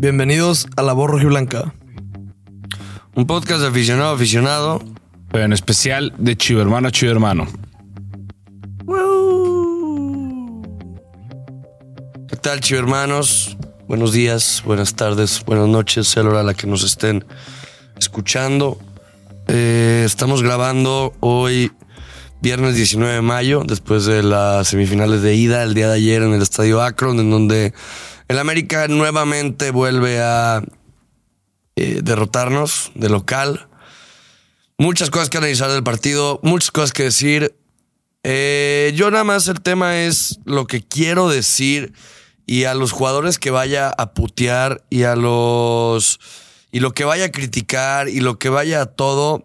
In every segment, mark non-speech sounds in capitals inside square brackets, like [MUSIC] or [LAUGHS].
Bienvenidos a La Voz Blanca. Un podcast de aficionado a aficionado. Pero en especial de Chivo Hermano a Chivo Hermano. ¿Qué tal, Chivo Hermanos? Buenos días, buenas tardes, buenas noches, sea la hora a la que nos estén escuchando. Eh, estamos grabando hoy, viernes 19 de mayo, después de las semifinales de ida, el día de ayer en el Estadio Akron, en donde el América nuevamente vuelve a eh, derrotarnos de local. Muchas cosas que analizar del partido, muchas cosas que decir. Eh, yo nada más el tema es lo que quiero decir y a los jugadores que vaya a putear y a los y lo que vaya a criticar y lo que vaya a todo.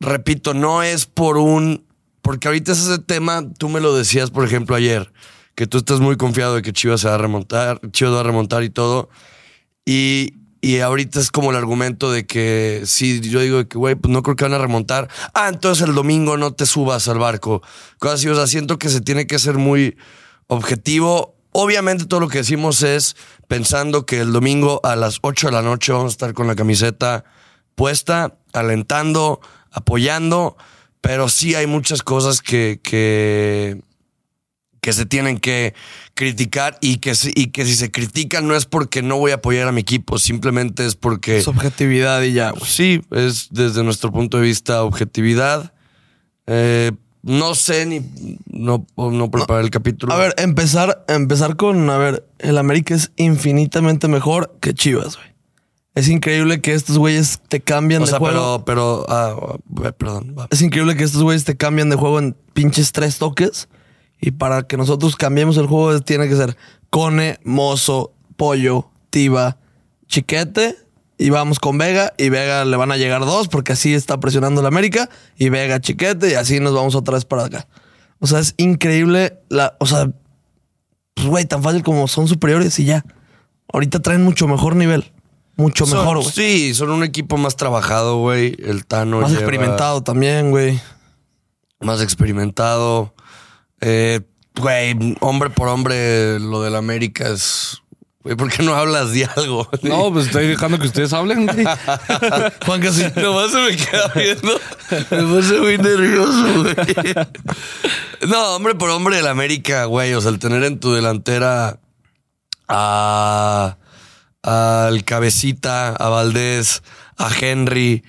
Repito, no es por un porque ahorita es ese tema, tú me lo decías, por ejemplo, ayer que tú estás muy confiado de que Chivas se va a remontar, Chivas va a remontar y todo. Y, y ahorita es como el argumento de que si yo digo que, güey, pues no creo que van a remontar. Ah, entonces el domingo no te subas al barco. Cosas así, o sea, siento que se tiene que ser muy objetivo. Obviamente todo lo que decimos es pensando que el domingo a las 8 de la noche vamos a estar con la camiseta puesta, alentando, apoyando, pero sí hay muchas cosas que, que, que se tienen que criticar y que, y que si se critican no es porque no voy a apoyar a mi equipo, simplemente es porque... Es objetividad y ya. Sí, es desde nuestro punto de vista objetividad. Eh, no sé ni... No, no preparar el capítulo. A ver, empezar, empezar con... A ver, el América es infinitamente mejor que Chivas, güey. Es increíble que estos güeyes te cambian o de sea, juego. Pero, pero, ah, perdón. Va. Es increíble que estos güeyes te cambian de juego en pinches tres toques. Y para que nosotros cambiemos el juego tiene que ser Cone, Mozo, Pollo, Tiba, Chiquete. Y vamos con Vega. Y Vega le van a llegar dos porque así está presionando la América. Y Vega, Chiquete. Y así nos vamos otra vez para acá. O sea, es increíble la... O sea, pues güey, tan fácil como son superiores y ya. Ahorita traen mucho mejor nivel. Mucho Son- mejor, güey. Sí, son un equipo más trabajado, güey. El Tano Más lleva- experimentado también, güey. Más experimentado. Eh, güey, hombre por hombre, lo del América es... Güey, ¿por qué no hablas de algo? [LAUGHS] No, pues estoy dejando que ustedes hablen, güey. [LAUGHS] Juan casi. Nomás se me queda viendo. Me puse muy nervioso, güey. [LAUGHS] No, hombre por hombre, el América, güey. O sea, el tener en tu delantera a. al Cabecita, a Valdés, a Henry,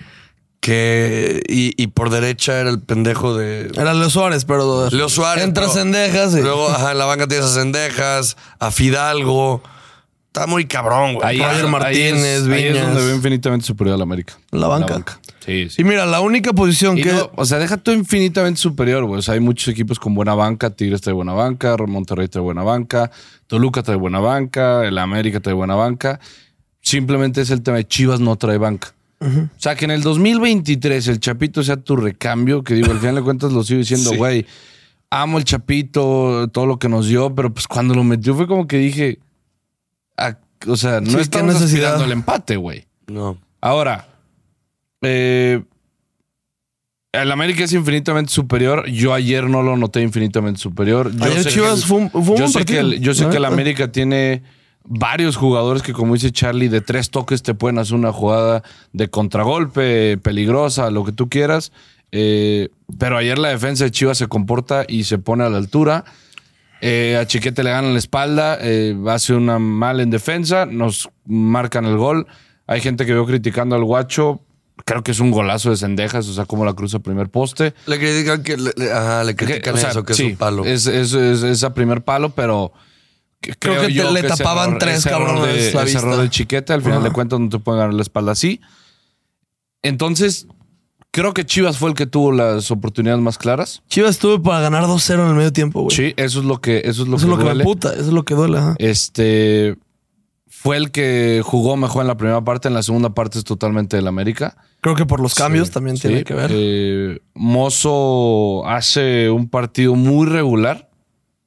que. Y, y por derecha era el pendejo de. Era Leo Suárez, pero. Leo Suárez. Entra Cendejas. y- Luego, ajá, [LAUGHS] en la banca tienes a Cendejas, a Fidalgo. Está muy cabrón, güey. Ahí, Roger ahí es- Martínez, ahí es Viñas. donde veo infinitamente superior a la América. La banca. Sí, sí. Y mira, la única posición Y que. no, o sea, deja tú infinitamente superior, güey. O sea, hay muchos equipos con buena banca. Tigres trae buena banca, Monterrey trae buena banca, Toluca trae buena banca, el América trae buena banca. Simplemente es el tema de Chivas no trae banca. O sea, que en el 2023 el Chapito sea tu recambio, que digo, al final de cuentas lo sigo diciendo, Sí. güey, amo el Chapito, todo lo que nos dio, pero pues cuando lo metió fue como que dije, ah, o sea, no Sí, estamos aspirando al empate, güey. No. Ahora, eh, el América es infinitamente superior. Yo ayer no lo noté infinitamente superior. Yo Ayer sé Chivas que fue un- fue un yo buen sé que partido, el, yo sé la que el neta. América tiene varios jugadores que, como dice Charlie, de tres toques te pueden hacer una jugada de contragolpe, peligrosa, lo que tú quieras. Eh, pero ayer la defensa de Chivas se comporta y se pone a la altura. Eh, a Chiquete le ganan la espalda, eh, hace una mal en defensa, nos marcan el gol. Hay gente que veo criticando al guacho. Creo que es un golazo de cendejas, o sea, como la cruza primer poste. Le critican que. le- le- ajá, le critican o sea, eso, que sí, es un palo. Es, es, es- es a primer palo, pero. Creo creo que te- le tapaban tres cabrones de, la ese vista. error de chiquete, al final Ajá. de cuentas no te pueden ganar la espalda así. Entonces, creo que Chivas fue el que tuvo las oportunidades más claras. Chivas estuvo para ganar 2-0 en el medio tiempo, güey. Sí, eso es lo que, eso es lo Eso es que lo que me duele. puta, eso es lo que duele. ajá. Este fue el que jugó mejor en la primera parte, en la segunda parte es totalmente del América. Creo que por los cambios también Sí, tiene que ver. eh, Mozo hace un partido muy regular,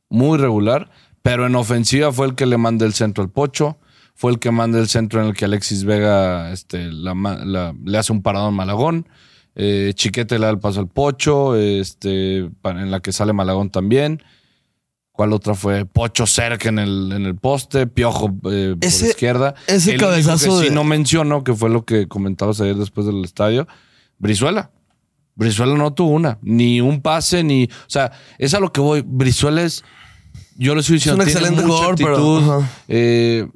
muy regular, pero en ofensiva fue el que le manda el centro al Pocho, fue el que manda el centro en el que Alexis Vega este, la ma- la- le hace un paradón Malagón. Eh, Chiquete le da el paso al Pocho, este, en la que sale Malagón también. ¿Cuál otra fue? Pocho cerca en el, en el poste, Piojo eh, Ese- por izquierda. ese El cabezazo que de- sí no menciono, que fue lo que comentabas ayer después del estadio, Brizuela. Brizuela no tuvo una, ni un pase, ni. O sea, es a lo que voy. Brizuela es. Yo lo estoy diciendo, un tiene excelente mucha jugador, pero- eh,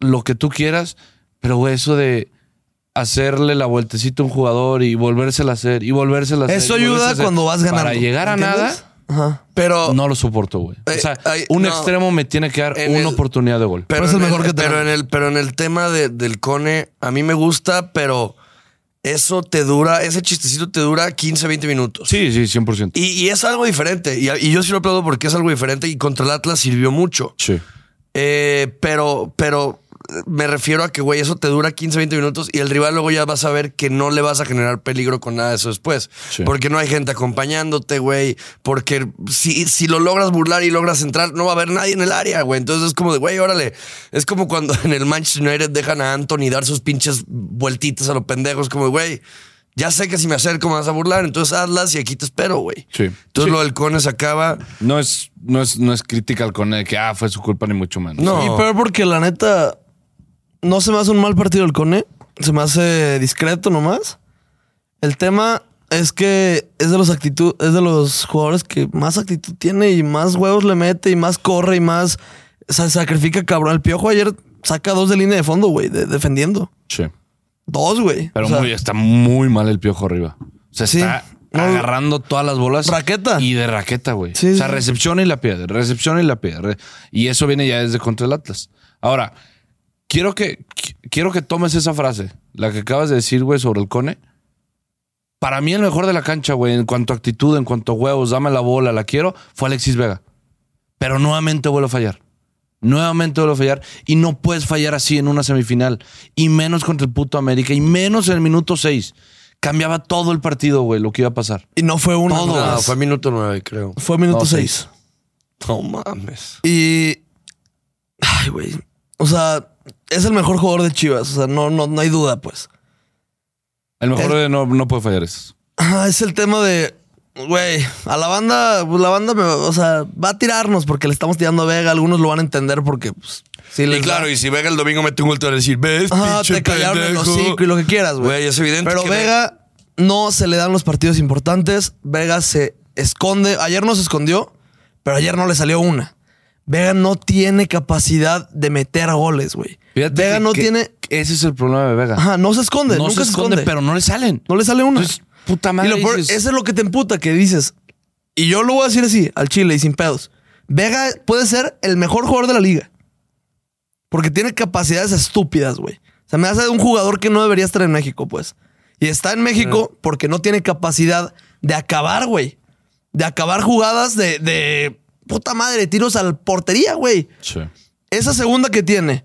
lo que tú quieras, pero güey, eso de hacerle la vueltecita a un jugador y volvérsela a hacer y volvérsela a hacer. Eso ayuda hacer, cuando vas ganando. Para llegar a ¿entiendes? nada, Ajá. Pero no lo soporto, güey. O Eh, sea, ay, un no. extremo me tiene que dar una el- oportunidad de gol. Pero, Pero es el mejor que pero tenemos. en el Pero en el tema de- del Cone, a mí me gusta, pero eso te dura, ese chistecito te dura 15, 20 minutos. Sí, sí, 100%. Y, y es algo diferente. Y, y yo sí lo aplaudo porque es algo diferente y contra el Atlas sirvió mucho. Sí. Eh, pero, pero me refiero a que, güey, eso te dura 15, 20 minutos y el rival luego ya vas a ver que no le vas a generar peligro con nada de eso después. Sí. Porque no hay gente acompañándote, güey. Porque si, si lo logras burlar y logras entrar, no va a haber nadie en el área, güey. Entonces es como de, güey, órale. Es como cuando [LAUGHS] en el Manchester United dejan a Anthony dar sus pinches vueltitas a los pendejos, como, de, güey. Ya sé que si me acerco me vas a burlar, entonces hazlas y aquí te espero, güey. Sí. Entonces Sí. lo del Cone se acaba. No es, no es, no es crítica al Cone de que ah, fue su culpa ni mucho menos. No. Y peor porque la neta no se me hace un mal partido el Cone. Se me hace discreto nomás. El tema es que es de los actitud, es de los jugadores que más actitud tiene y más huevos le mete y más corre y más se sacrifica cabrón. El piojo ayer saca dos de línea de fondo, güey, de- defendiendo. Sí. Dos, güey. Pero O sea, muy, está muy mal el piojo arriba. O sea, Sí. está agarrando todas las bolas. Raqueta. Y de raqueta, güey. Sí, o sea, sí. recepción y la pierde, recepción y la pierde. Y eso viene ya desde contra el Atlas. Ahora, quiero que, qu- quiero que tomes esa frase, la que acabas de decir, güey, sobre el Cone. Para mí el mejor de la cancha, güey, en cuanto a actitud, en cuanto a huevos, dame la bola, la quiero, fue Alexis Vega. Pero nuevamente vuelve a fallar. Nuevamente vuelve a fallar. Y no puedes fallar así en una semifinal. Y menos contra el puto América. Y menos en el minuto 6. Cambiaba todo el partido, güey, lo que iba a pasar. Y no fue uno. Todo. no, No, fue, minuto nueve, creo. fue minuto No, seis. No mames. Y. Ay, güey. O sea, es el mejor jugador de Chivas. O sea, no, no, no hay duda, pues. El mejor El- de no, no puede fallar eso. Es el tema de. Güey, a la banda, pues la banda me, o sea, va a tirarnos porque le estamos tirando a Vega. Algunos lo van a entender porque, pues, sí Y claro, da. y si Vega el domingo mete un gol, te van a decir, ves, Ajá, te callaron el pendejo". hocico y lo que quieras, güey. Güey, es evidente Pero que Vega no se le dan los partidos importantes. Vega se esconde. Ayer no se escondió, pero ayer no le salió una. Vega no tiene capacidad de meter goles, güey. Vega que- no que tiene. Ese es el problema de Vega. Ajá, no se esconde. no nunca se esconde, pero no le salen. No le sale una. Entonces, puta madre. y lo peor, dices, eso es lo que te emputa, que dices. Y yo lo voy a decir así, al chile y sin pedos. Vega puede ser el mejor jugador de la liga. Porque tiene capacidades estúpidas, güey. Se me hace un jugador que no debería estar en México, pues. Y está en México porque no tiene capacidad de acabar, güey. De acabar jugadas de, de puta madre, tiros al portería, güey. Sí. Esa segunda que tiene,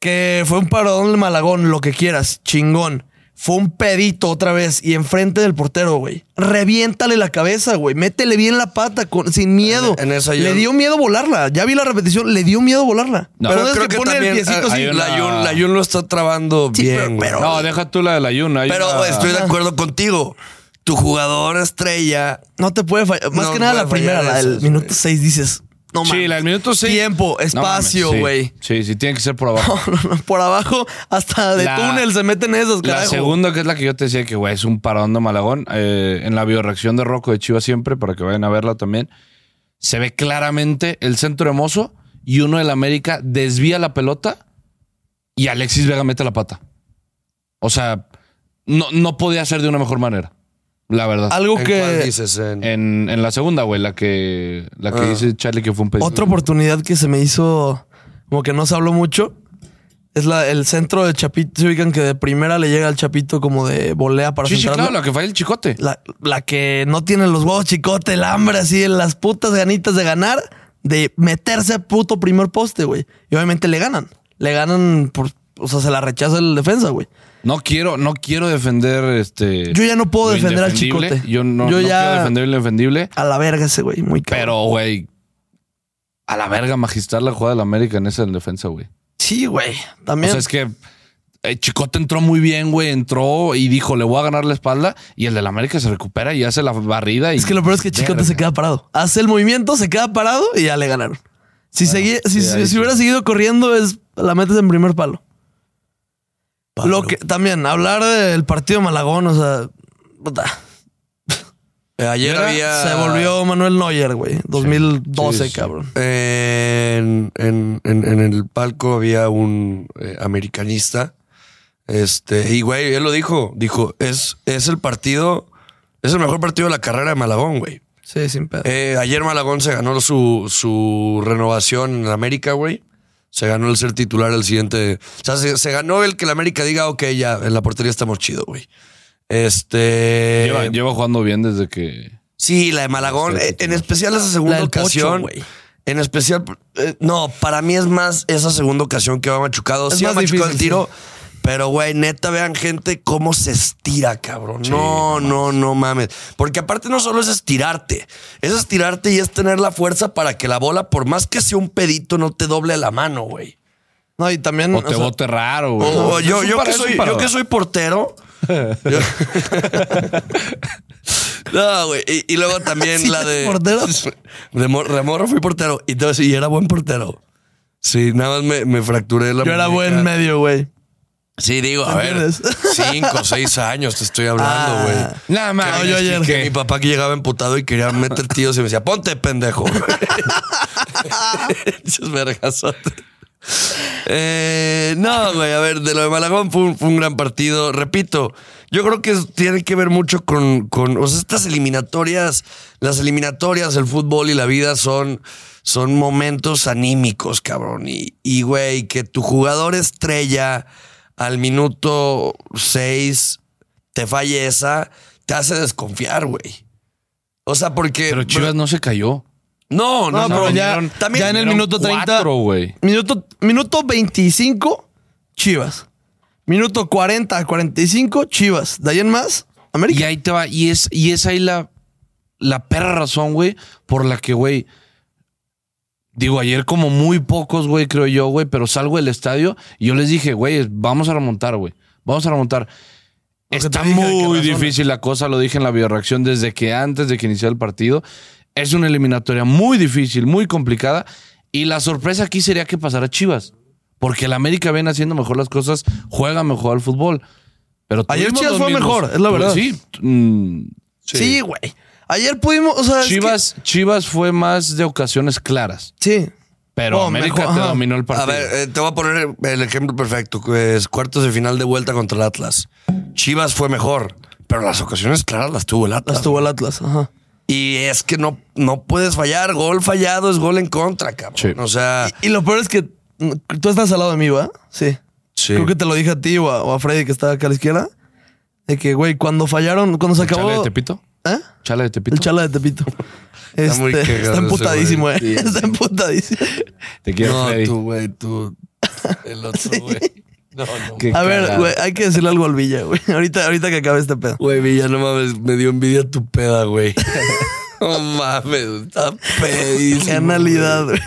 que fue un paradón de Malagón, lo que quieras, chingón. Fue un pedito otra vez y enfrente del portero, güey. Reviéntale la cabeza, güey. Métele bien la pata con, sin miedo. En- en esa yo- Le dio miedo volarla. Ya vi la repetición, le dio miedo volarla. No. Pero Pero creo que, que pone también el piecito así. hay una- la, Jun, la Jun lo está trabando Sí, bien. pero- güey. pero- No, deja tú la de la hay Pero una- estoy de acuerdo contigo. Tu jugador estrella. No te puede fallar. Más No que nada la primera, la del minuto güey. 6, dices. No mames. Sí, la del minuto 6. Tiempo, espacio, güey. Sí, sí, tiene que ser por abajo. No, no, no, Por abajo, hasta de La- túnel se meten esas, La carajo. segunda, que es la que yo te decía que, güey, es un paradón de Malagón. eh, en la bioreacción de Rocco de Chivas siempre, para que vayan a verla también, se ve claramente el centro hermoso y uno del América desvía la pelota y Alexis Vega mete la pata. O sea, no, no podía ser de una mejor manera, la verdad. Algo ¿En que. cuál dices? En- En, en la segunda, güey, la que, la que Ah. dice Charlie que fue un pedido. Otra oportunidad que se me hizo como que no se habló mucho es la, el centro de Chapito. Se ubican que de primera le llega al Chapito como de volea para Sí, sí, centrarlo. claro, la que falla el chicote. la, la que no tiene los huevos chicote, el hambre así, las putas ganitas de ganar, de meterse a puto primer poste, güey. Y obviamente le ganan. Le ganan por. O sea, se la rechaza el defensa, güey. No quiero, no quiero defender este. Yo ya no puedo defender al chicote. Yo no, Yo no ya- quiero defender lo indefendible. A la verga ese, güey. Muy caro. Pero, güey, a la verga magistral la jugada de la América en esa en defensa, güey. Sí, güey. O También. sea, es que eh, Chicote entró muy bien, güey. Entró y dijo, le voy a ganar la espalda. Y el del América se recupera y hace la barrida. Y Es que lo peor es que Chicote Verga. se queda parado. Hace el movimiento, se queda parado y ya le ganaron. Si, seguía- si, sí, si- ahí si sí. hubiera seguido corriendo, es la metes en primer palo. Lo que también, hablar del partido de Malagón, o sea, Eh, ayer Mira, había. se volvió Manuel Neuer, güey. 2012, Sí, sí. cabrón. En, en- en- en el palco había un eh, americanista. Este, y güey, él lo dijo. Dijo: es, es el partido, es el mejor partido de la carrera de Malagón, güey. Sí, sin pedo. Eh, ayer Malagón se ganó su, su renovación en América, güey. Se ganó el ser titular el siguiente. O sea, se, se ganó el que el América diga, ok, ya, en la portería estamos chido, güey. Este. Lleva, lleva jugando bien desde que. Sí, la de Malagón. Sí, eh, en especial esa segunda La Pocho, ocasión. güey. en especial, eh, no, para mí es más esa segunda ocasión que va machucado. Es Sí, va más machucado el tiro. Pero, güey, neta, vean gente cómo se estira, cabrón. no, no, no mames. Porque aparte no solo es estirarte, es estirarte y es tener la fuerza para que la bola, por más que sea un pedito, no te doble la mano, güey. No, y también. O te sea, bote raro, güey. O- o Es yo, yo, que soy, yo que soy portero. yo- [LAUGHS] no, güey. Y, y luego también [LAUGHS] ¿Sí la de. portero? De, mor- de morro fui portero. Y, entonces, y era buen portero. Sí, nada más me, me fracturé la yo era buen medio, güey. Sí, digo, a ver, [LAUGHS] cinco, seis años te estoy hablando, Ah. güey. Nada más. No, yo ayer- Que mi papá que llegaba emputado y quería meter tíos y me decía, ponte pendejo. [LAUGHS] [LAUGHS] Esos vergazotes. Eh, no, güey, a ver, de lo de Malagón fue un, fue un gran partido. Repito, yo creo que tiene que ver mucho con, con, o sea, estas eliminatorias, las eliminatorias, el fútbol y la vida son, son momentos anímicos, cabrón. Y, y, güey, que tu jugador estrella al minuto 6 te falle esa, te hace desconfiar, güey. O sea, porque... Pero Chivas no se cayó. No, no, No, no. pero ya, vinieron- también ya en el minuto 30. cuatro, güey. Minuto, minuto 25, Chivas. Minuto 40 45, Chivas. De ahí en más, América. Y ahí te va. Y es, y es ahí la, la perra razón, güey, por la que, güey. Digo, ayer como muy pocos, güey, creo yo, güey, pero salgo del estadio y yo les dije, güey, vamos a remontar, güey. Vamos a remontar. Está muy difícil la cosa, lo dije en la bioreacción desde que antes de que iniciara el partido. Es una eliminatoria muy difícil, muy complicada. Y la sorpresa aquí sería que pasara Chivas. Porque el América viene haciendo mejor las cosas, juega mejor al fútbol. Pero Ayer Chivas fue mismos- mejor, es la verdad. Sí, mm, Sí, güey. Ayer pudimos, o sea, es que- Chivas, Chivas fue más de ocasiones claras. sí. Pero Oh, América mejor, te ajá. dominó el A partido. ver, eh, te voy a poner el ejemplo perfecto. que Es cuartos de final de vuelta contra el Atlas. Chivas fue mejor, pero las ocasiones claras las tuvo el Atlas. Las tuvo el Atlas. Ajá. Y es que no, no puedes fallar. Gol fallado es gol en contra, cabrón. Sí. O sea, Y lo peor es que mm, tú estás al lado de mí, ¿va? Sí. sí. Creo que te lo dije a ti o a, o a Freddy que estaba acá a la izquierda. De que, güey, cuando fallaron, cuando se ¿El ¿Chale acabó. de Tepito? ¿Eh? ¿Chale de Tepito? El chala de Tepito. [LAUGHS] Está muy Este, cagado está emputadísimo, güey. eh. Sí, Está emputadísimo. Te quiero, no, Freddy. tú, güey, tú. El otro, güey. No, no. Qué A ver, cagado. güey, hay que decirle algo al Villa, güey. [LAUGHS] Ahorita, ahorita que acabe este pedo. Güey, Villa, no mames, me dio envidia tu peda, güey. [LAUGHS] No mames, está pedísimo. Qué analidad, güey.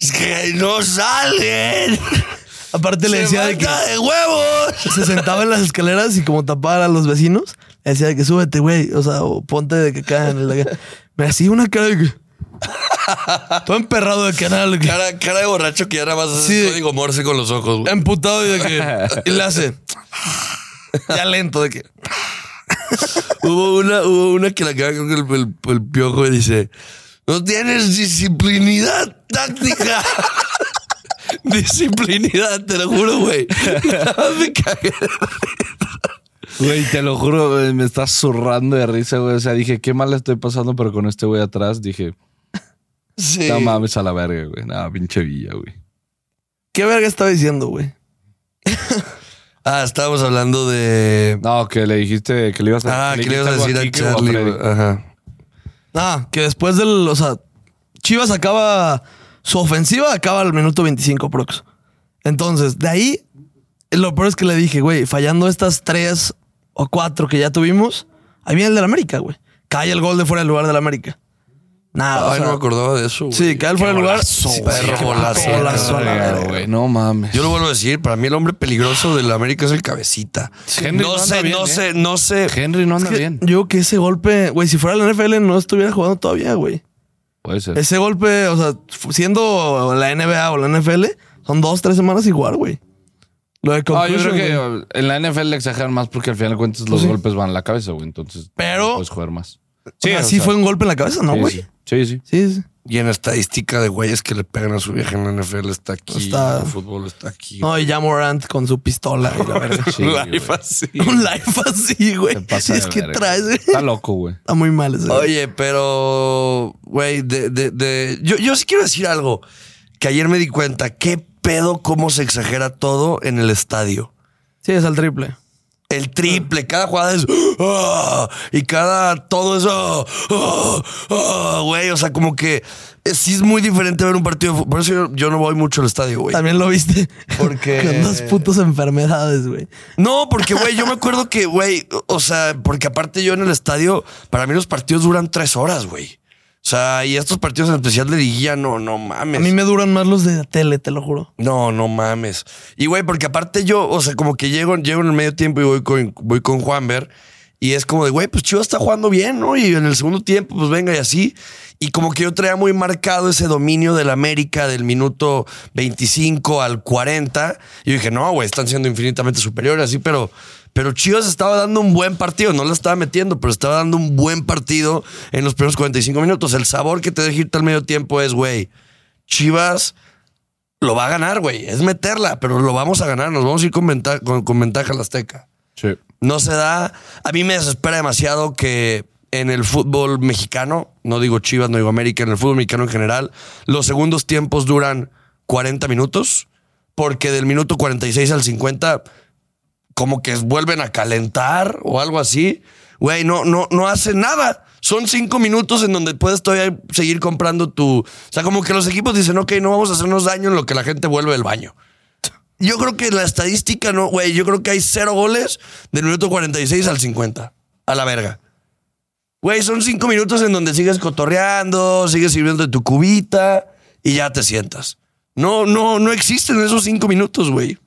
Es que no salen. Aparte le decía de que de huevos. se sentaba en las escaleras y como tapaba a los vecinos, le decía de que súbete, güey. O sea, o ponte de que caen. Me hacía una cara de que. Todo emperrado de de que- Cara, cara de borracho que ya nada más hace Sí. código morse con los ojos, güey. Emputado y de que. Y le hace. Ya lento de que. Hubo una, hubo una que la caga creo que el, el, el piojo y dice: No tienes disciplinidad táctica. [LAUGHS] disciplinidad, te lo juro, güey. [LAUGHS] Me cagué. Güey, te lo juro, güey, me estás zurrando de risa, güey. O sea, dije, qué mal estoy pasando, pero con este güey atrás dije, Sí. no mames a la verga, güey. Nada, pinche villa, güey. ¿Qué verga estaba diciendo, güey? [LAUGHS] Ah, estábamos hablando de. No, que le dijiste que le ibas a Ah, que le ibas a dijiste decir algo a Kike o Charlie, Freddy. güey. Ajá. Ah, que después del. O sea, Chivas acaba. Su ofensiva acaba al minuto 25, prox. Entonces, de ahí. Lo peor es que le dije, güey, fallando estas tres o cuatro que ya tuvimos, ahí viene el del América, güey. Cae el gol de fuera del lugar del América. Nada. o Ay, sea, no me acordaba de eso, güey. Sí, cae fuera de lugar. Sí, perro golazo. golazo, güey, no mames. Yo lo vuelvo a decir, para mí el hombre peligroso del América es el cabecita. Henry no no sé, bien, no ¿eh? sé, no sé. Henry no anda Es que bien. Yo que ese golpe, güey, si fuera la NFL no estuviera jugando todavía, güey. Puede ser. Ese golpe, o sea, siendo la NBA o la NFL, son dos, tres semanas jugar, güey. Lo de Ah, yo creo güey. que en la NFL le exageran más porque al final de cuentas los Sí. golpes van a la cabeza, güey. Entonces Pero- no puedes jugar más. O sí sea, fue un golpe en la cabeza, ¿no, güey? sí. Sí, sí. Sí, sí. Y en estadística de güeyes que le pegan a su vieja en la NFL está aquí. Está- El fútbol está aquí. No, y ya Morant con su pistola y la [LAUGHS] verga. Sí, güey. Life así. [LAUGHS] un live así, güey. Pasa Es que verga. traes, güey. Está loco, güey. Está muy mal ese. güey. Oye, pero, güey, de, de, de- yo, yo sí quiero decir algo que ayer me di cuenta. ¿Qué pedo cómo se exagera todo en el estadio? Sí, es al triple. El triple, cada jugada es "Ah", y cada todo eso, "Ah, ah", güey, o sea, como que eh, sí es muy diferente ver un partido. Por eso yo, yo no voy mucho al estadio, güey. También lo viste. Porque- [LAUGHS] Con dos putas enfermedades, güey. No, porque, güey, yo me acuerdo que, güey, o sea, porque aparte yo en el estadio, para mí los partidos duran tres horas, güey. O sea, y estos partidos en especial de liguilla, no, no mames. A mí me duran más los de tele, te lo juro. No, no mames. Y güey, porque aparte yo, o sea, como que llego, llego en el medio tiempo y voy con, voy con Juanver. Y es como de, güey, pues Chivas está jugando bien, ¿no? Y en el segundo tiempo, pues venga y así. Y como que yo traía muy marcado ese dominio del América del minuto 25 al 40. Y yo dije, no, güey, están siendo infinitamente superiores, así, pero, pero Chivas estaba dando un buen partido. No la estaba metiendo, pero estaba dando un buen partido en los primeros 45 minutos. El sabor que te deja irte al medio tiempo es, güey, Chivas lo va a ganar, güey. Es meterla, pero lo vamos a ganar. Nos vamos a ir con, venta- con, con ventaja al Azteca. Sí. No se da. A mí me desespera demasiado que en el fútbol mexicano, no digo Chivas, no digo América, en el fútbol mexicano en general, los segundos tiempos duran 40 minutos, porque del minuto 46 al 50 como que vuelven a calentar o algo así. Güey, no, no, no hace nada. Son cinco minutos en donde puedes todavía seguir comprando tu. O sea, como que los equipos dicen, ok, no vamos a hacernos daño en lo que la gente vuelve del baño. Yo creo que la estadística no, güey. Yo creo que hay cero goles del minuto 46 al 50. A la verga. Güey, son cinco minutos en donde sigues cotorreando, sigues sirviendo de tu cubita y ya te sientas. No, no, no existen esos cinco minutos, güey.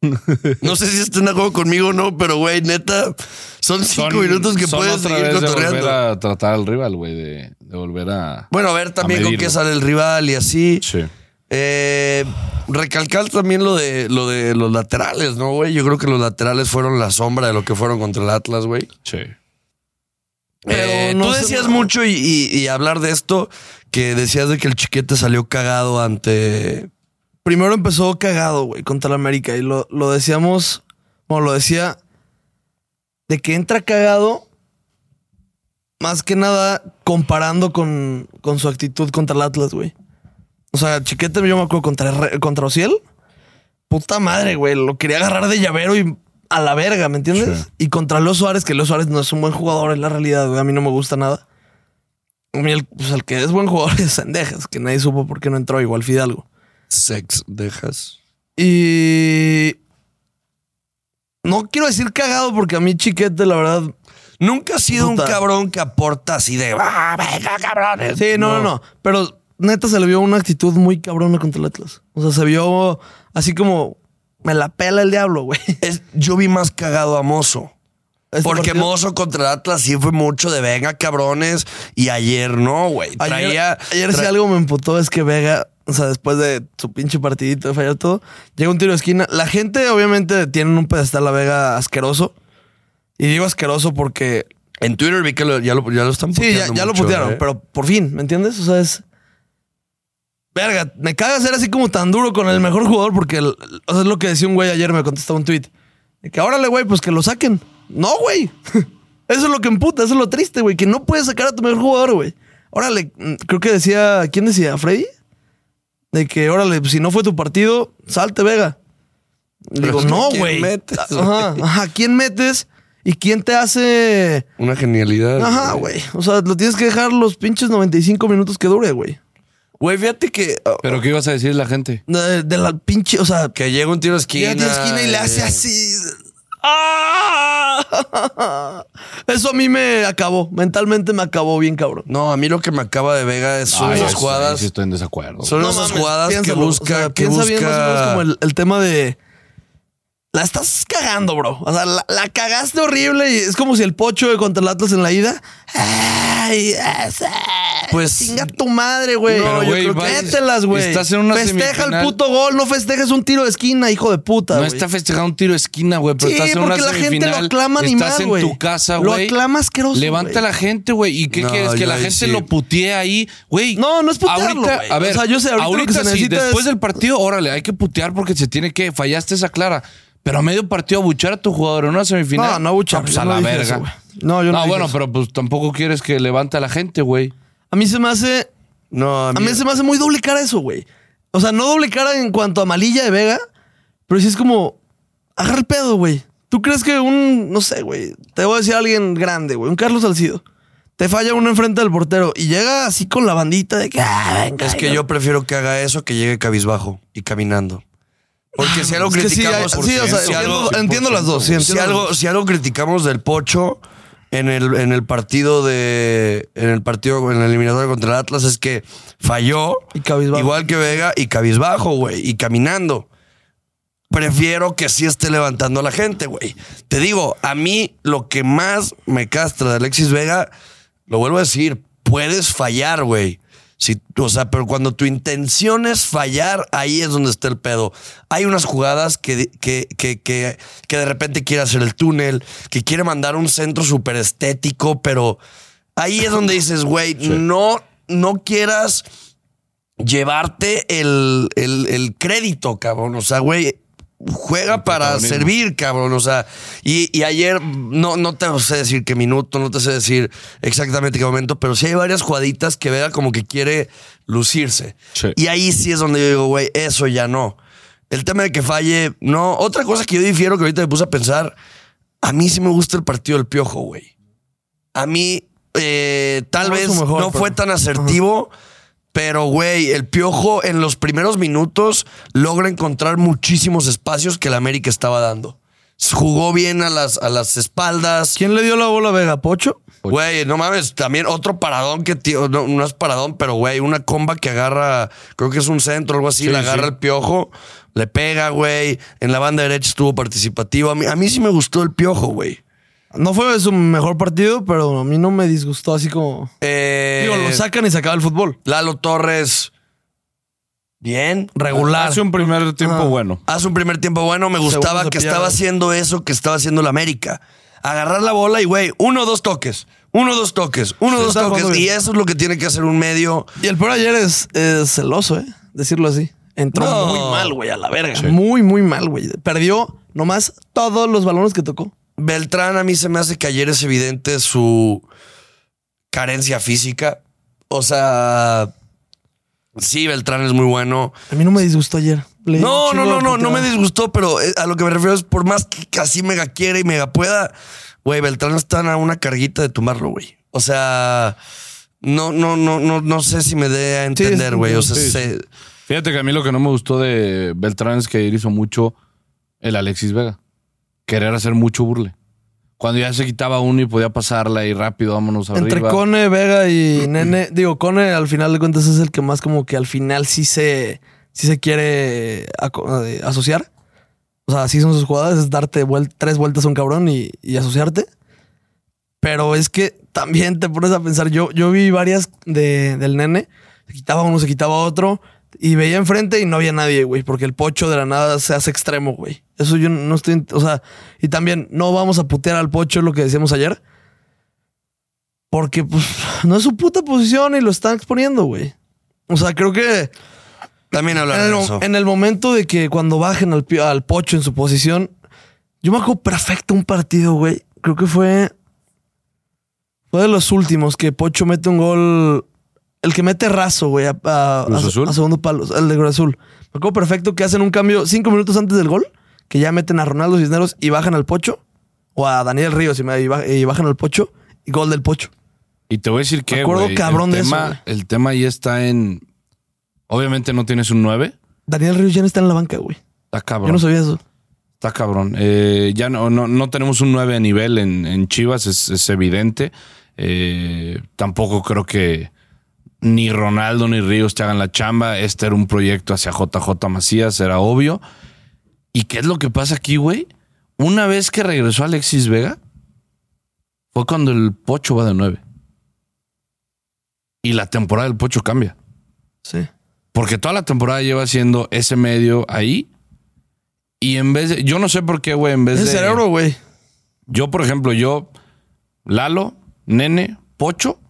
[LAUGHS] No sé si estén de acuerdo conmigo o no, pero güey, neta, son cinco Son- minutos que son puedes otra seguir vez de cotorreando. volver a tratar al rival, güey, de, de volver a. Bueno, a ver también con qué sale el rival y así. Sí. Eh, recalcar también lo de, lo de los laterales, ¿no, güey? Yo creo que los laterales fueron la sombra de lo que fueron contra el Atlas, güey. Sí. Pero Eh, no tú decías mucho y, y- y hablar de esto, que decías de que el chiquete salió cagado ante... Primero empezó cagado, güey, contra la América. Y lo, lo decíamos, bueno, lo decía, de que entra cagado, más que nada comparando con, con su actitud contra el Atlas, güey. O sea, Chiquete, yo me acuerdo contra, contra Ociel. Puta madre, güey. Lo quería agarrar de llavero y a la verga, ¿me entiendes? Sí. Y contra Leo Suárez, que Leo Suárez no es un buen jugador, es la realidad, güey. A mí no me gusta nada. A mí el, pues, el que es buen jugador [LAUGHS] es Sendejas, que nadie supo por qué no entró, igual Fidalgo. Sex, dejas. Y. No quiero decir cagado porque a mí Chiquete, la verdad. Nunca has sido Puta. un cabrón que aporta así de... ¡Ah, venga, cabrones! Sí, no, no, no. Pero neta se le vio una actitud muy cabrona contra el Atlas. O sea, se vio así como. Me la pela el diablo, güey. Es- yo vi más cagado a Mozo. Este Porque partido- Mozo contra el Atlas sí fue mucho de venga, cabrones. Y ayer no, güey. Ayer, Traía... ayer sí tra- algo me emputó es que Vega, o sea, después de su pinche partidito de fallar todo, llega un tiro de esquina. La gente, obviamente, tiene un pedestal a Vega asqueroso. Y digo asqueroso porque En Twitter vi que lo- ya, lo, ya lo están Sí, ya, puteando lo putearon, ¿eh? pero por fin, ¿me entiendes? O sea, es. Verga, me caga ser así como tan duro con el mejor jugador porque el- o sea, es lo que decía un güey ayer, me contestaba un tweet. De que órale, güey, pues que lo saquen. No, güey. [LAUGHS] Eso es lo que emputa, eso es lo triste, güey, que no puedes sacar a tu mejor jugador, güey. Órale, mm, creo que decía, ¿quién decía? ¿Freddy? De que, órale, pues, si no fue tu partido, salte, Vega. Pero digo, no, ¿quién güey. metes, Ajá, ajá, ¿quién metes? ¿Y quién te hace Una genialidad. Ajá, güey. O sea, lo tienes que dejar los pinches 95 minutos que dure, güey. Güey, fíjate que... oh, Pero ¿qué ibas a decir la gente? De, de la pinche, o sea, que llega un tiro de esquina. llega a la esquina y le hace eh, así. Eso a mí me acabó. Mentalmente me acabó bien, cabrón. No, a mí lo que me acaba de Vega es- son Ay, esas jugadas. sí estoy en desacuerdo. Son No esas mames, jugadas que piénsalo. busca. O sea, que piensa bien más o menos busca- como el, el tema de. La estás cagando, bro. O sea, la, la cagaste horrible y es como si el pocho de contra el Atlas en la ida. Ay, ese, Pues- Chinga tu madre, güey. Pero, Yo creo que- Mételas, güey. estás en una Festeja semifinal. el puto gol, no festejes un tiro de esquina, hijo de puta. No está festejando un tiro de esquina, güey, pero Sí, estás en una porque la gente lo aclama estás animal, en güey. tu casa, Lo güey. aclama asqueroso, Levanta a la gente, güey. ¿Y qué No, quieres? Que la gente sí. lo putee ahí, güey. No, no es putearlo, Ahorita, a ver, O sea, yo sé, ahorita lo que se sí, necesita después es- del partido, órale, hay que putear porque se tiene que. Fallaste esa clara. Pero a medio partido abuchar a tu jugador en una semifinal. No, no abuchar, pues yo a no la verga. eso. No, yo no Ah, dije bueno, eso. pero pues tampoco quieres que levante a la gente, güey. A mí se me hace. No, a A mí, se me hace muy doble cara eso, güey. O sea, no doble cara en cuanto a malilla de Vega, pero sí es como. Agarra el pedo, güey. ¿Tú crees que un. No sé, güey. Te voy a decir a alguien grande, güey. Un Carlos Salcido. Te falla uno enfrente del portero y llega así con la bandita de que. "Ah, venga, Es que venga". yo prefiero que haga eso que llegue cabizbajo y caminando. Porque si algo criticamos. entiendo- las dos, sí, si algo, si algo criticamos del Pocho en el, en el partido de. En el partido, en la eliminatoria contra el Atlas es que falló. Y. Igual que Vega y cabizbajo, güey. Y caminando. Prefiero que sí esté levantando a la gente, güey. Te digo, a mí lo que más me castra de Alexis Vega, lo vuelvo a decir, puedes fallar, güey. Si, o sea, pero cuando tu intención es fallar, ahí es donde está el pedo. Hay unas jugadas que, que, que, que, que de repente quiere hacer el túnel, que quiere mandar un centro súper estético, pero ahí es donde dices, güey, no, no quieras llevarte el, el, el crédito, cabrón. O sea, güey, juega para servir, cabrón. O sea, y, y ayer no, no te sé decir qué minuto, no te sé decir exactamente qué momento, pero sí hay varias jugaditas que vea como que quiere lucirse. Sí. Y ahí sí es donde yo digo, güey, eso ya no. El tema de que falle, no. Otra cosa que yo difiero que ahorita me puse a pensar, a mí sí me gusta el partido del piojo, güey. A mí, eh, tal No vez mejor, no fue tan asertivo, pero güey, el piojo en los primeros minutos logra encontrar muchísimos espacios que el América estaba dando. Jugó bien a las, a las espaldas. ¿Quién le dio la bola a Vega? ¿Pocho? Güey, no mames, también otro paradón que, tío, no, no es paradón, pero güey, una comba que agarra, creo que es un centro, algo así, Sí, le agarra sí. el piojo, le pega, güey. En la banda derecha estuvo participativo. A mí, a mí sí me gustó el piojo, güey. No fue su mejor partido, pero a mí no me disgustó así como. Eh, Digo, lo sacan y se acaba el fútbol. Lalo Torres, bien. Regular. Hace un primer tiempo Ah. bueno. Hace un primer tiempo bueno, me gustaba que estaba haciendo eso que estaba haciendo la América. Agarrar la bola y, güey, uno o dos toques, uno o dos toques, uno o Sí, dos toques. Y bien. eso es lo que tiene que hacer un medio. Y el peor ayer es, es celoso, ¿eh? Decirlo así. Entró No. muy mal, güey, a la verga. Muy, muy mal, güey. Perdió nomás todos los balones que tocó. Beltrán a mí se me hace que ayer es evidente su carencia física. O sea, sí, Beltrán es muy bueno. A mí no me disgustó ayer. Le No, no, no, no, no me disgustó, pero eh, a lo que me refiero es por más que así mega quiera y mega pueda, güey, Beltrán está a una carguita de tomarlo, güey. O sea, no, no, no, no, no sé si me dé a entender, sí, güey. o sea, sí. se- Fíjate que a mí lo que no me gustó de Beltrán es que ayer hizo mucho el Alexis Vega. Querer hacer mucho burle. Cuando ya se quitaba uno y podía pasarla y rápido, vámonos arriba. Entre Cone, Vega y [CLEARS THROAT] Nene. Digo, Cone al final de cuentas es el que más como que al final sí se, sí se quiere eh, asociar. O sea, así son sus jugadas, es darte tres vueltas a un cabrón y, y asociarte. Pero es que también te pones a pensar, yo, yo vi varias de, del nene, se quitaba uno, se quitaba otro, y veía enfrente y no había nadie, güey, porque el pocho de la nada se hace extremo, güey. Eso yo no estoy, o sea, y también no vamos a putear al pocho, lo que decíamos ayer, porque pues no es su puta posición y lo están exponiendo, güey. O sea, creo que también hablar en el, de eso. en el momento de que cuando bajen al, al pocho en su posición, yo me acuerdo perfecto un partido, güey. Creo que fue. Fue de los últimos que Pocho mete un gol. El que mete raso, güey, a, a- ¿Cruz a- Azul? a segundo palo. El de Cruz Azul. Me acuerdo perfecto que hacen un cambio cinco minutos antes del gol, que ya meten a Ronaldo Cisneros y bajan al Pocho. O a Daniel Ríos y, bajan al Pocho. Y gol del Pocho. Y te voy a decir que, Me acuerdo güey, cabrón el de eso, tema, güey. El tema ahí está en... Obviamente no tienes un 9. Daniel Ríos ya no está en la banca, güey. Está cabrón. Yo no sabía eso. Está cabrón. Eh, ya no, no, no tenemos un 9 a nivel en, en Chivas, es, es evidente. Eh, tampoco creo que ni Ronaldo ni Ríos te hagan la chamba. Este era un proyecto hacia JJ Macías, era obvio. ¿Y qué es lo que pasa aquí, güey? Una vez que regresó Alexis Vega, fue cuando el Pocho va de 9. Y la temporada del Pocho cambia. Sí. Porque toda la temporada lleva siendo ese medio ahí. Y en vez de. Yo no sé por qué, güey, en vez Es de. cerebro, güey. Yo, por ejemplo, yo, Lalo, Nene, Pocho.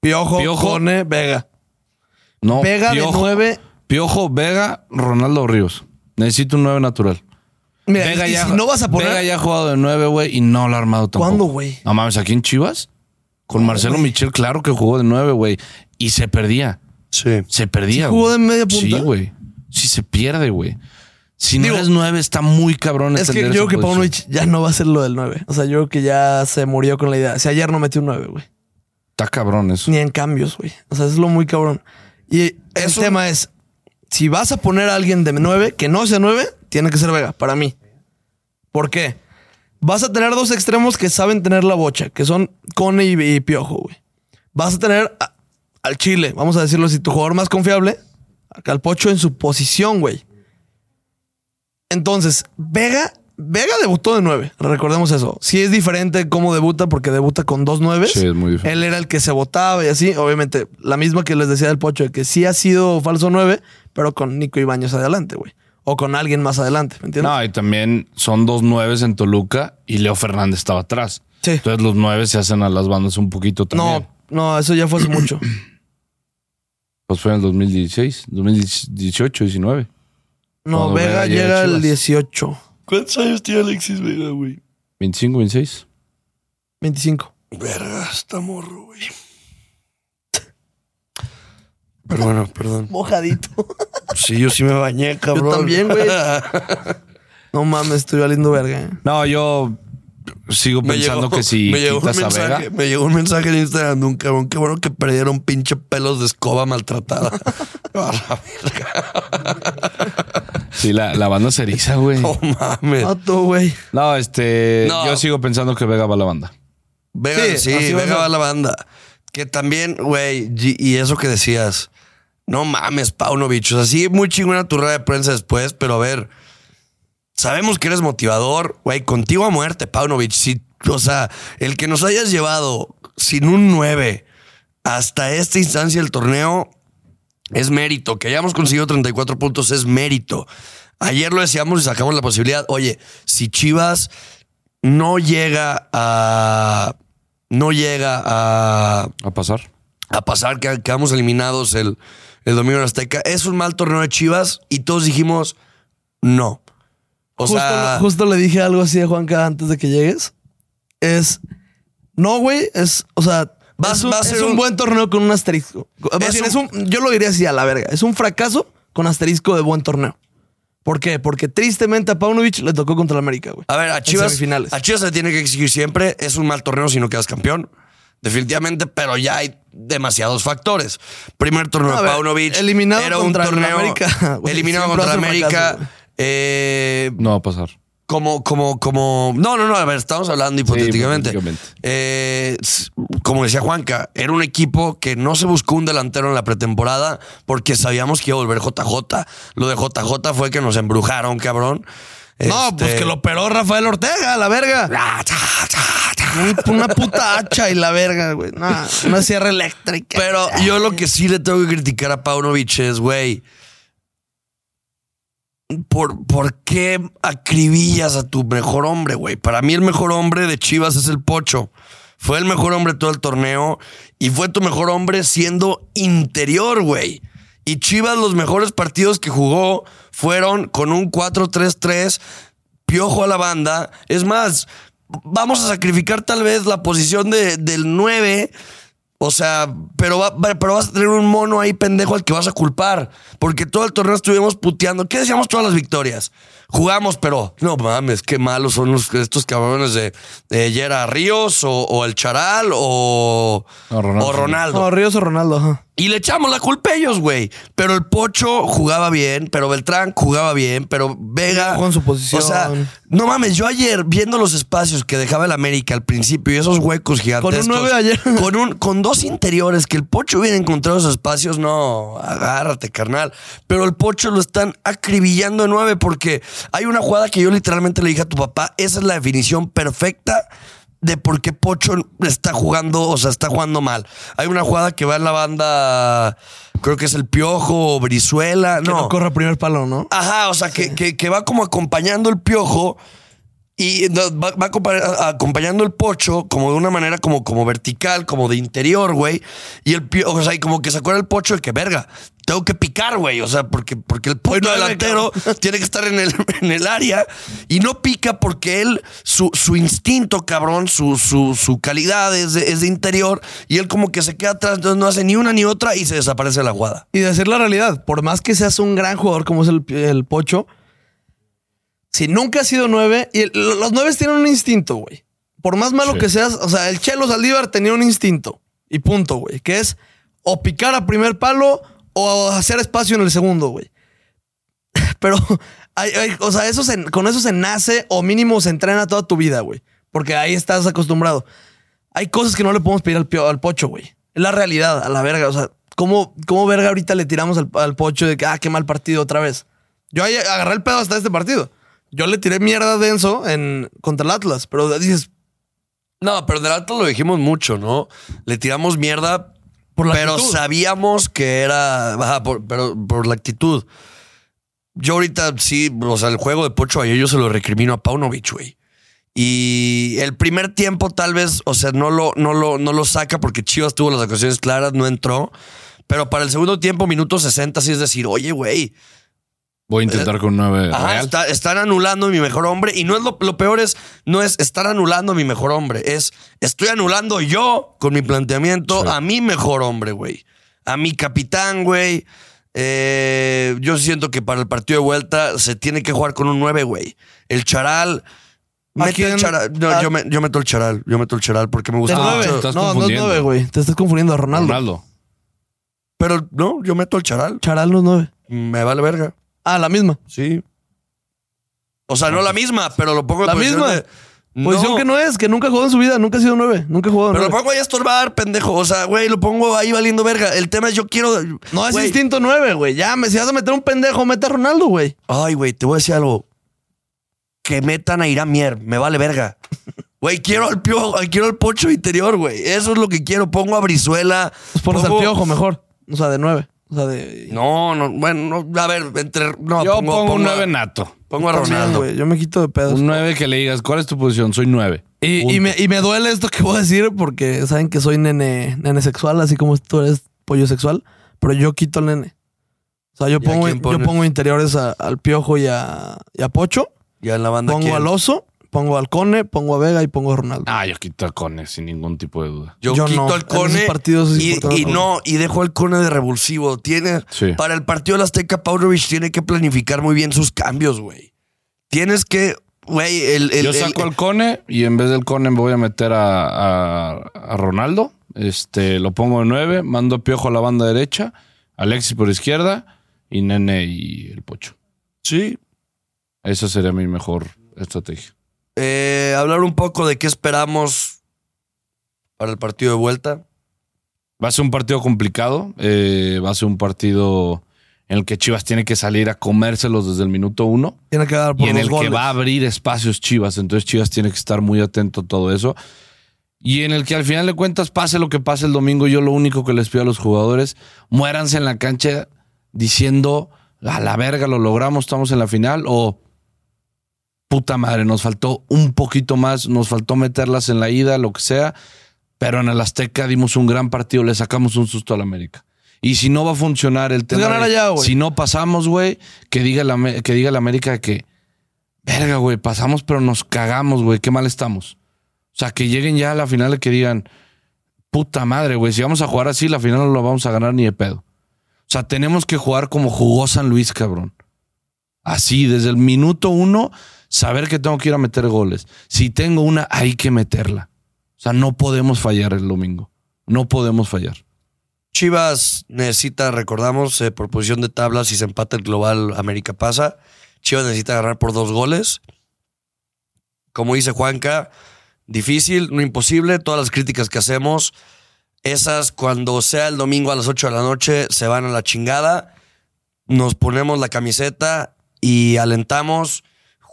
Piojo, Piojo. Cone, Vega. No, Vega de nueve. Piojo, Vega, Ronaldo Ríos. Necesito un 9 natural. Mira, Vega y ya, si no vas a poner. Vega ya ha jugado de 9, güey, y no lo ha armado tampoco. ¿Cuándo, güey? No mames, aquí en Chivas. Con Marcelo Michel, claro que jugó de 9, güey. Y se perdía. Sí. Se perdía. ¿Sí jugó de media punta? Sí, güey. Sí se pierde, güey. Si no eres 9, está muy cabrón Es que yo creo que. Paunovic ya no va a ser lo del 9. O sea, yo creo que ya se murió con la idea. Si ayer no metió un 9, güey. Está cabrón eso. Ni en cambios, güey. O sea, es lo muy cabrón. Y el tema es: si vas a poner a alguien de 9 que no sea 9, tiene que ser Vega, para mí. ¿Por qué? Vas a tener dos extremos que saben tener la bocha, que son Cone y, y Piojo, güey. Vas a tener a- al Chile, vamos a decirlo así, tu jugador más confiable, al Pocho en su posición, güey. Entonces, Vega, Vega debutó de 9, recordemos eso. Sí es diferente cómo debuta porque debuta con dos 9. Sí, es muy diferente. Él era el que se votaba y así, obviamente, la misma que les decía del Pocho, de que sí ha sido falso 9, pero con Nico Ibáñez adelante, güey. O con alguien más adelante, ¿me entiendes? No, y también son dos nueves en Toluca y Leo Fernández estaba atrás. Sí. Entonces los nueve se hacen a las bandas un poquito también. no, no, eso ya fue hace mucho. [CLEARS THROAT] Pues fue en el 2016, 2018, 19. No, Vega Vega llega llega el Chivas. 18, ¿Cuántos años tiene Alexis Vega, güey? 25, 26. 25. Verga, está morro, güey. Pero bueno, perdón. Mojadito. Sí, yo sí me bañé, cabrón. también, güey. [LAUGHS] No mames, estoy valiendo verga. eh. No, yo sigo pensando llegó- que si [LAUGHS] me llegó, un a mensaje, Vega. me llegó un mensaje en Instagram de un cabrón. Qué bueno que perdieron pinche pelos de escoba maltratada. [LAUGHS] A la verga. [LAUGHS] Sí, la, la banda se eriza, güey. no mames. Güey. No, este. No. Yo sigo pensando que Vega va a la banda. Vega, Sí, Vega va a la banda. Que también, güey, y y eso que decías, no mames, Paunovic. O sea, sí, muy chingona tu rueda de prensa después, pero a ver, sabemos que eres motivador, güey, contigo a muerte, Paunovic. Sí, o sea, el que nos hayas llevado sin un 9 hasta esta instancia del torneo es mérito. Que hayamos conseguido 34 puntos es mérito. Ayer lo decíamos y sacamos la posibilidad. Oye, si Chivas no llega a. No llega a, A pasar. a pasar, que quedamos eliminados el, el domingo en Azteca. Es un mal torneo de Chivas y todos dijimos no. O justo, sea, justo le dije algo así a Juanca antes de que llegues. Es. No, güey. Es. O sea. Va- es un, va a es ser un un- buen torneo con un asterisco. Es bien, un- es un- yo lo diría así a la verga. Es un fracaso con asterisco de buen torneo. ¿Por qué? Porque tristemente a Paunovic le tocó contra el América, güey. a ver, a Chivas, a Chivas se tiene que exigir siempre. Es un mal torneo si no quedas campeón. Definitivamente, pero ya hay demasiados factores. Primer torneo de Paunovic. eliminado era un contra el torneo. América, [LAUGHS] eliminado contra América. fracaso. Eh, No va a pasar. como, como, como. No, no, no. A ver, estamos hablando hipotéticamente. hipotéticamente. Eh, como decía Juanca, era un equipo que no se buscó un delantero en la pretemporada porque sabíamos que iba a volver JJ. Lo de JJ fue que nos embrujaron, cabrón. No, Este- pues que lo operó Rafael Ortega, la verga. Ah, cha, cha, cha. Un- Una puta hacha y la verga, güey. Una sierra eléctrica. Pero yo lo que sí le tengo que criticar a Paunovic es, güey. ¿Por, ¿Por qué acribillas a tu mejor hombre, güey? Para mí el mejor hombre de Chivas es el Pocho. Fue el mejor hombre todo el torneo y fue tu mejor hombre siendo interior, güey. Y Chivas los mejores partidos que jugó fueron con un 4-3-3, piojo a la banda. Es más, vamos a sacrificar tal vez la posición de, del 9 o sea, pero, va- pero vas a tener un mono ahí pendejo al que vas a culpar. Porque todo el torneo estuvimos puteando. ¿Qué decíamos todas las victorias? Jugamos, pero no mames, qué malos son los, estos cabrones de, de Yera Ríos o, o el Charal o, O Ronaldo. o Ronaldo. No, Ríos o Ronaldo, ajá. Y le echamos la culpa a ellos, güey. Pero el Pocho jugaba bien, pero Beltrán jugaba bien, pero Vega. Jugó en su posición. O sea, no mames, yo ayer viendo los espacios que dejaba el América al principio y esos huecos gigantescos. nueve ayer. [LAUGHS] Con, un, con dos interiores que el Pocho hubiera encontrado esos espacios, no, agárrate, carnal. Pero el Pocho lo están acribillando de nueve porque hay una jugada que yo literalmente le dije a tu papá, esa es la definición perfecta de por qué Pocho está jugando, o sea, está jugando mal. Hay una jugada que va en la banda, creo que es el Piojo o Brizuela. Que no. no corre primer palo, ¿no? Ajá, o sea, que, que- que va como acompañando el Piojo y va, va acompañando el Pocho como de una manera como, como vertical, como de interior, güey. Y el Piojo, o sea, y como que se acuerda el Pocho de que, verga, tengo que picar, güey. O sea, porque, porque el nueve, delantero [LAUGHS] tiene que estar en el, en el área y no pica porque él, su, su instinto, cabrón, su, su, su calidad es de, es de interior y él como que se queda atrás, entonces no hace ni una ni otra y se desaparece la jugada. Y decir la realidad, por más que seas un gran jugador como es el, el Pocho, si nunca has sido nueve, y el- los nueve tienen un instinto, güey. Por más malo Sí. que seas, o sea, el Chelo Saldívar tenía un instinto. Y punto, güey. Que es o picar a primer palo o hacer espacio en el segundo, güey. [LAUGHS] Pero, o sea, eso con eso se nace o mínimo se entrena toda tu vida, güey. Porque ahí estás acostumbrado. Hay cosas que no le podemos pedir al, al pocho, güey. Es la realidad, a la verga. O sea, ¿cómo, cómo verga ahorita le tiramos al, pocho de que, ah, qué mal partido otra vez? Yo ahí agarré el pedo hasta este partido. Yo le tiré mierda denso en, contra el Atlas, pero dices, No, pero del alto lo dijimos mucho, ¿no? Le tiramos mierda, Por la pero actitud. sabíamos que era. ajá, por, pero por la actitud. Yo ahorita sí, o sea, el juego de Pocho ayer yo se lo recrimino a Paunovic, güey. Y el primer tiempo tal vez, o sea, no lo, no lo, no lo saca porque Chivas tuvo las ocasiones claras, no entró. Pero para el segundo tiempo, minuto 60, sí es decir, oye, güey, Voy a intentar con 9 Ajá, real. está- están anulando a mi mejor hombre. Y no es lo, lo peor es, no es estar anulando a mi mejor hombre. Es, estoy anulando yo con mi planteamiento Sí. a mi mejor hombre, güey. A mi capitán, güey. Eh, yo siento que para el partido de vuelta se tiene que jugar con un 9, güey. El charal. ¿A Mete el charal. No, ¿A- yo, me- yo meto el charal. Yo meto el charal porque me gusta Ah, nueve. mucho. estás No, no es confundiendo. nueve, güey. Te estás confundiendo a Ronaldo. Ronaldo. Pero no, yo meto el charal. Charal no es nueve. Me vale verga. Ah, la misma. Sí. O sea, no la misma, pero lo pongo en La posición misma. de- Posición No. que no es, que nunca jugó en su vida, nunca ha sido nueve, nunca ha jugado Pero lo nueve. pongo ahí a estorbar, pendejo. O sea, güey, lo pongo ahí valiendo verga. El tema es yo quiero. No es güey. instinto nueve, güey. Ya, me, si vas a meter un pendejo, mete a Ronaldo, güey. Ay, güey, te voy a decir algo. Que metan a Irán Mier, me vale verga. [LAUGHS] Güey, quiero al piojo, quiero al pocho interior, güey. Eso es lo que quiero. Pongo a Brizuela. Pues pones al pongo- piojo mejor. O sea, de nueve. O sea, de. No, no, bueno, no, a ver, entre. No, Yo pongo, pongo, un pongo a- 9 nato. Pongo a Ronaldo. güey. Yo me quito de pedos. Un 9 que le digas, ¿cuál es tu posición? Soy 9. Y, y me, y me duele esto que voy a decir porque saben que soy nene, nene sexual, así como tú eres pollo sexual, pero yo quito al nene. O sea, yo ¿Y a pongo, yo pongo interiores a- al piojo y a, y a Pocho, Ya en la banda. pongo ¿quién? al oso, pongo al Cone, pongo a Vega y pongo a Ronaldo. Ah, yo quito a Cone sin ningún tipo de duda. Yo, Yo quito no. al En Cone esos partidos es y, importante y el no, y dejo al Cone de revulsivo. Tiene, Sí. para el partido de la Azteca, Paunovic tiene que planificar muy bien sus cambios, güey. Tienes que, güey, el, el- Yo el- saco al Cone y en vez del Cone me voy a meter a, a- a Ronaldo. Este, lo pongo en 9, mando a Piojo a la banda derecha, Alexis por izquierda y Nene y el Pocho. Sí. Esa sería mi mejor estrategia. Eh, hablar un poco de qué esperamos para el partido de vuelta. Va a ser un partido complicado. eh, va a ser un partido en el que Chivas tiene que salir a comérselos desde el minuto uno. Tiene que dar por y en el goles. que va a abrir espacios Chivas. Entonces Chivas tiene que estar muy atento a todo eso. Y en el que al final de cuentas, pase lo que pase el domingo, yo lo único que les pido a los jugadores, muéranse en la cancha diciendo, a la verga, lo logramos, estamos en la final, o puta madre, nos faltó un poquito más, nos faltó meterlas en la ida, lo que sea, pero en el Azteca dimos un gran partido, le sacamos un susto al América. Y si no va a funcionar el tema, de- allá, güey. si no pasamos, güey, que diga la que diga la América que verga, güey, pasamos pero nos cagamos, güey, qué mal estamos. O sea, que lleguen ya a la final y que digan, puta madre, güey, si vamos a jugar así, la final no la vamos a ganar ni de pedo. O sea, tenemos que jugar como jugó San Luis, cabrón. Así, desde el minuto uno, saber que tengo que ir a meter goles. Si tengo una, hay que meterla. O sea, no podemos fallar el domingo. No podemos fallar. Chivas necesita, recordamos, eh, por posición de tabla, si se empata el global, América pasa. Chivas necesita ganar por dos goles. Como dice Juanca, difícil, no imposible. Todas las críticas que hacemos, esas cuando sea el domingo a las 8 de la noche, se van a la chingada. Nos ponemos la camiseta y alentamos.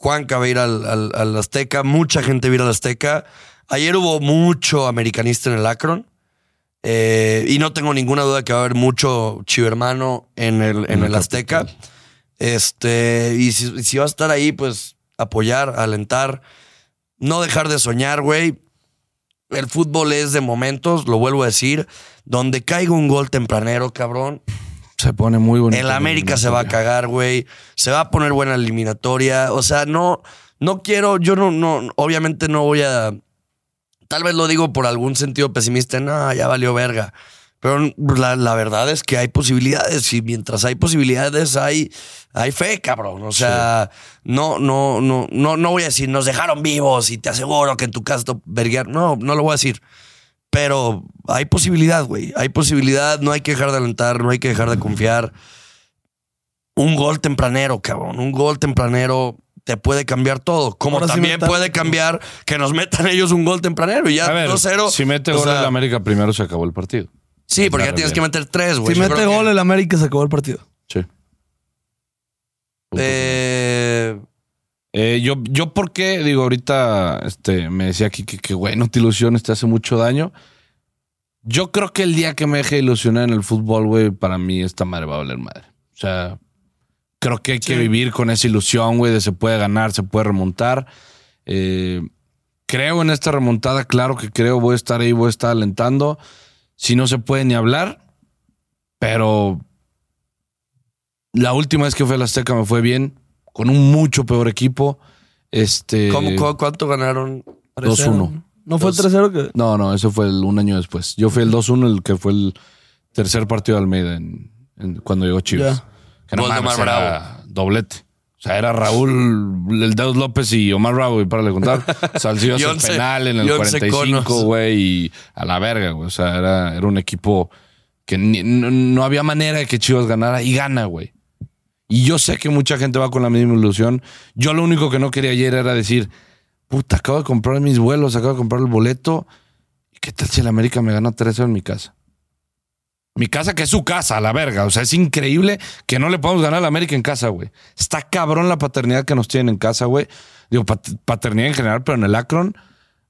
Juanca va a ir al, al- al Azteca, mucha gente va a ir al Azteca. Ayer hubo mucho americanista en el Akron. Eh, y no tengo ninguna duda que va a haber mucho chivermano en el, en el Azteca. Este, y si, si va a estar ahí, pues apoyar, alentar, no dejar de soñar, güey. El fútbol es de momentos, lo vuelvo a decir. Donde caiga un gol tempranero, cabrón. Se pone muy bonito. El América se va a cagar, güey. Se va a poner buena eliminatoria. O sea, no, no quiero, yo no, no, obviamente no voy a. Tal vez lo digo por algún sentido pesimista, no, ya valió verga. Pero la, la verdad es que hay posibilidades y mientras hay posibilidades hay, hay fe, cabrón. O sea, no, no, no, no, no voy a decir nos dejaron vivos y te aseguro que en tu casa te verguear. No, no lo voy a decir. Pero hay posibilidad, güey. Hay posibilidad, no hay que dejar de alentar, no hay que dejar de confiar. Un gol tempranero, cabrón. Un gol tempranero te puede cambiar todo. Como Ahora también puede cambiar que nos metan ellos un gol tempranero y ya A ver, 2-0. si mete gol sea, el América primero se acabó el partido. Sí, porque ya tienes que meter tres, güey. Si Yo mete creo que- gol el América se acabó el partido. Sí. Eh, Eh, yo, yo, ¿por qué? Digo, ahorita este, me decía aquí que, que, güey, no te ilusiones, te hace mucho daño. Yo creo que el día que me deje ilusionar en el fútbol, güey, para mí esta madre va a valer madre. O sea, creo que hay que vivir con esa ilusión, güey, de se puede ganar, se puede remontar. Eh, creo en esta remontada, claro que creo, voy a estar ahí, voy a estar alentando. Si no se puede ni hablar, pero la última vez que fue a la Azteca me fue bien, con un mucho peor equipo. Este. ¿cómo- cu- ¿Cuánto ganaron? 2-1. ¿No fue el Dos. 3-0 que...? No, no, ese fue el, un año después. Yo fui el 2-1, el que fue el tercer partido de Almeida en- en- cuando llegó Chivas. Ya. Que Gol de Omar era doblete. O sea, era Raúl, el Deus López y Omar Bravo, y para le contar. [LAUGHS] Salcido Y el once- penal en el y once 45, conos. güey, y a la verga, güey. O sea, era, era un equipo que ni- no, no había manera de que Chivas ganara y gana, güey. Y yo sé que mucha gente va con la misma ilusión. Yo lo único que no quería ayer era decir, puta, acabo de comprar mis vuelos, acabo de comprar el boleto. ¿Y qué tal si el América me gana 3 en mi casa? Mi casa, que es su casa, a la verga. O sea, es increíble que no le podamos ganar al América en casa, güey. Está cabrón la paternidad que nos tienen en casa, güey. Digo, pat- paternidad en general, pero en el Akron,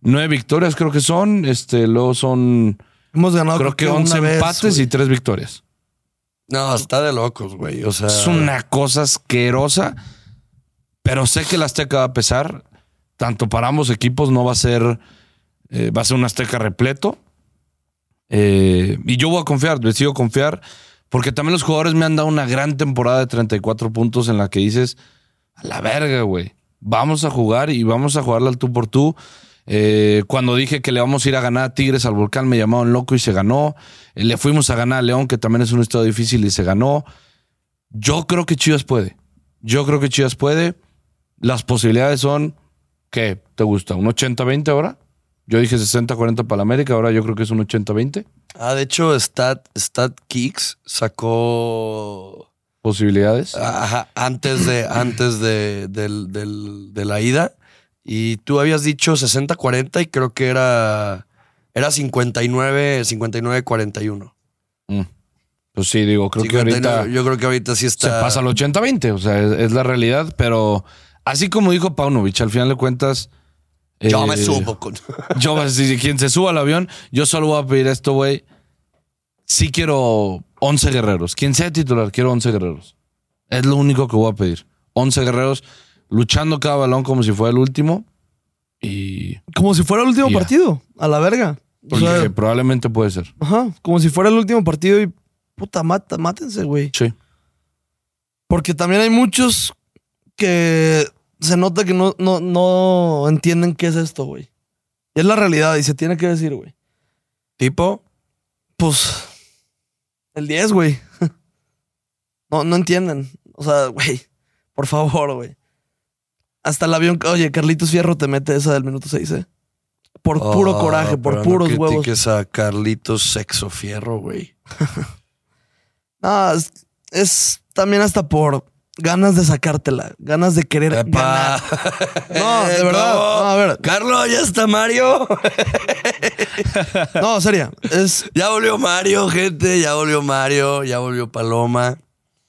nueve victorias creo que son. Este, luego son, Hemos ganado creo que una 11 vez, empates y tres victorias. No, está de locos, güey. O sea, Es una cosa asquerosa, pero sé que el Azteca va a pesar. Tanto para ambos equipos no va a ser, eh, va a ser un Azteca repleto. Eh, y yo voy a confiar, decido confiar, porque también los jugadores me han dado una gran temporada de 34 puntos en la que dices, a la verga, güey. Vamos a jugar y vamos a jugarla al tú por tú. Eh, cuando dije que le vamos a ir a ganar a Tigres al Volcán, me llamaron loco y se ganó. Eh, le fuimos a ganar a León, que también es un estado difícil y se ganó. Yo creo que Chivas puede. Yo creo que Chivas puede. Las posibilidades son, ¿qué? ¿Te gusta? ¿Un 80-20 ahora? Yo dije 60-40 para la América, ahora yo creo que es un 80-20. Ah, de hecho, Stat, Stat Kicks sacó Posibilidades. ajá, antes de antes de, del- del- de la ida. Y tú habías dicho 60-40 y creo que era, era 59, 59-41. Mm. Pues sí, digo, creo que 59, ahorita Yo creo que ahorita sí se está. pasa al 80-20, o sea, es, es la realidad, pero así como dijo Paunovic, al final de cuentas... Yo eh, me subo con. [LAUGHS] Yo, si quien se suba al avión, yo solo voy a pedir esto, güey. Sí quiero 11 guerreros. Quien sea titular, quiero 11 guerreros. Es lo único que voy a pedir. 11 guerreros luchando cada balón como si fuera el último. Y Como si fuera el último partido. A la verga. O porque sea, probablemente puede ser. ajá. Como si fuera el último partido y... Puta, mata, mátense, güey. Sí. Porque también hay muchos que se nota que no, no, no entienden qué es esto, güey. Y es la realidad y se tiene que decir, güey. Tipo, Pues el 10, güey. [LAUGHS] No, no entienden. O sea, güey, por favor, güey. Hasta el avión, oye, Carlitos Fierro te mete esa del minuto 6, ¿eh? por puro Oh, coraje, por pero puros no huevos. critiques a Carlitos Sexo Fierro, güey. [LAUGHS] No, es, es también hasta por ganas de sacártela, ganas de querer Epa. ganar. [LAUGHS] No, de verdad. No, a ver. Carlos, ya está Mario. [LAUGHS] No, seria. Es ya volvió Mario, gente. Ya volvió Mario. Ya volvió Paloma.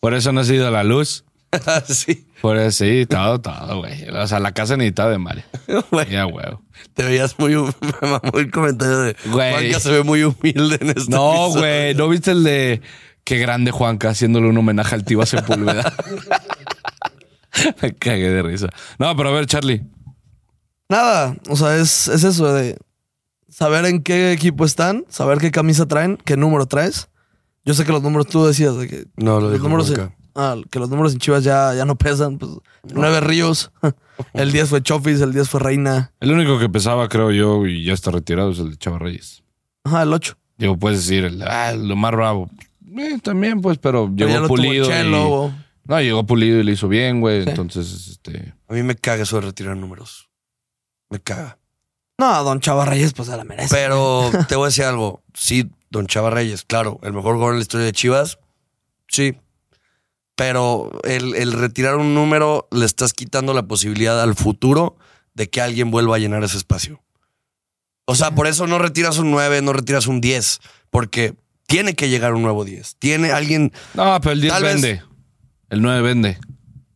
Por eso no ha sido la luz. [LAUGHS] sí. Por eso sí, todo, todo, güey. O sea, la casa necesitaba de Mario. [LAUGHS] Güey, Ya, huevo. te veías muy. hum- [LAUGHS] Me mamó el comentario de. Güey. Juanca se ve muy humilde en este No, episodio. güey. ¿No viste el de qué grande Juanca haciéndole un homenaje al Tío Sepúlveda? Me cagué de risa. No, pero a ver, Charlie. nada. O sea, es, es eso de saber en qué equipo están, saber qué camisa traen, qué número traes. Yo sé que los números tú decías de que No, lo los dijo números Juanca. Ah, que los números en Chivas ya, ya no pesan. Pues, Nueve Ríos. [LAUGHS] El 10 fue Chofis, el 10 fue Reina. El único que pesaba, creo yo, y ya está retirado, es el de Chava Reyes. Ajá, el 8. Digo, puedes decir, el, ah, lo más bravo. Eh, también, pues, pero llegó pulido. Chelo, y- o- no, llegó pulido y le hizo bien, güey. Entonces, este. A mí me caga eso de retirar números. Me caga. No, Don Chava Reyes, pues se la merece. Pero [LAUGHS] te voy a decir algo. Sí, Don Chava Reyes, claro, el mejor jugador en la historia de Chivas. Sí. Pero el, el retirar un número le estás quitando la posibilidad al futuro de que alguien vuelva a llenar ese espacio. O sea, por eso no retiras un 9, no retiras un 10, porque tiene que llegar un nuevo 10. Tiene alguien. No, pero el 10 Tal vez- vende. El 9 vende.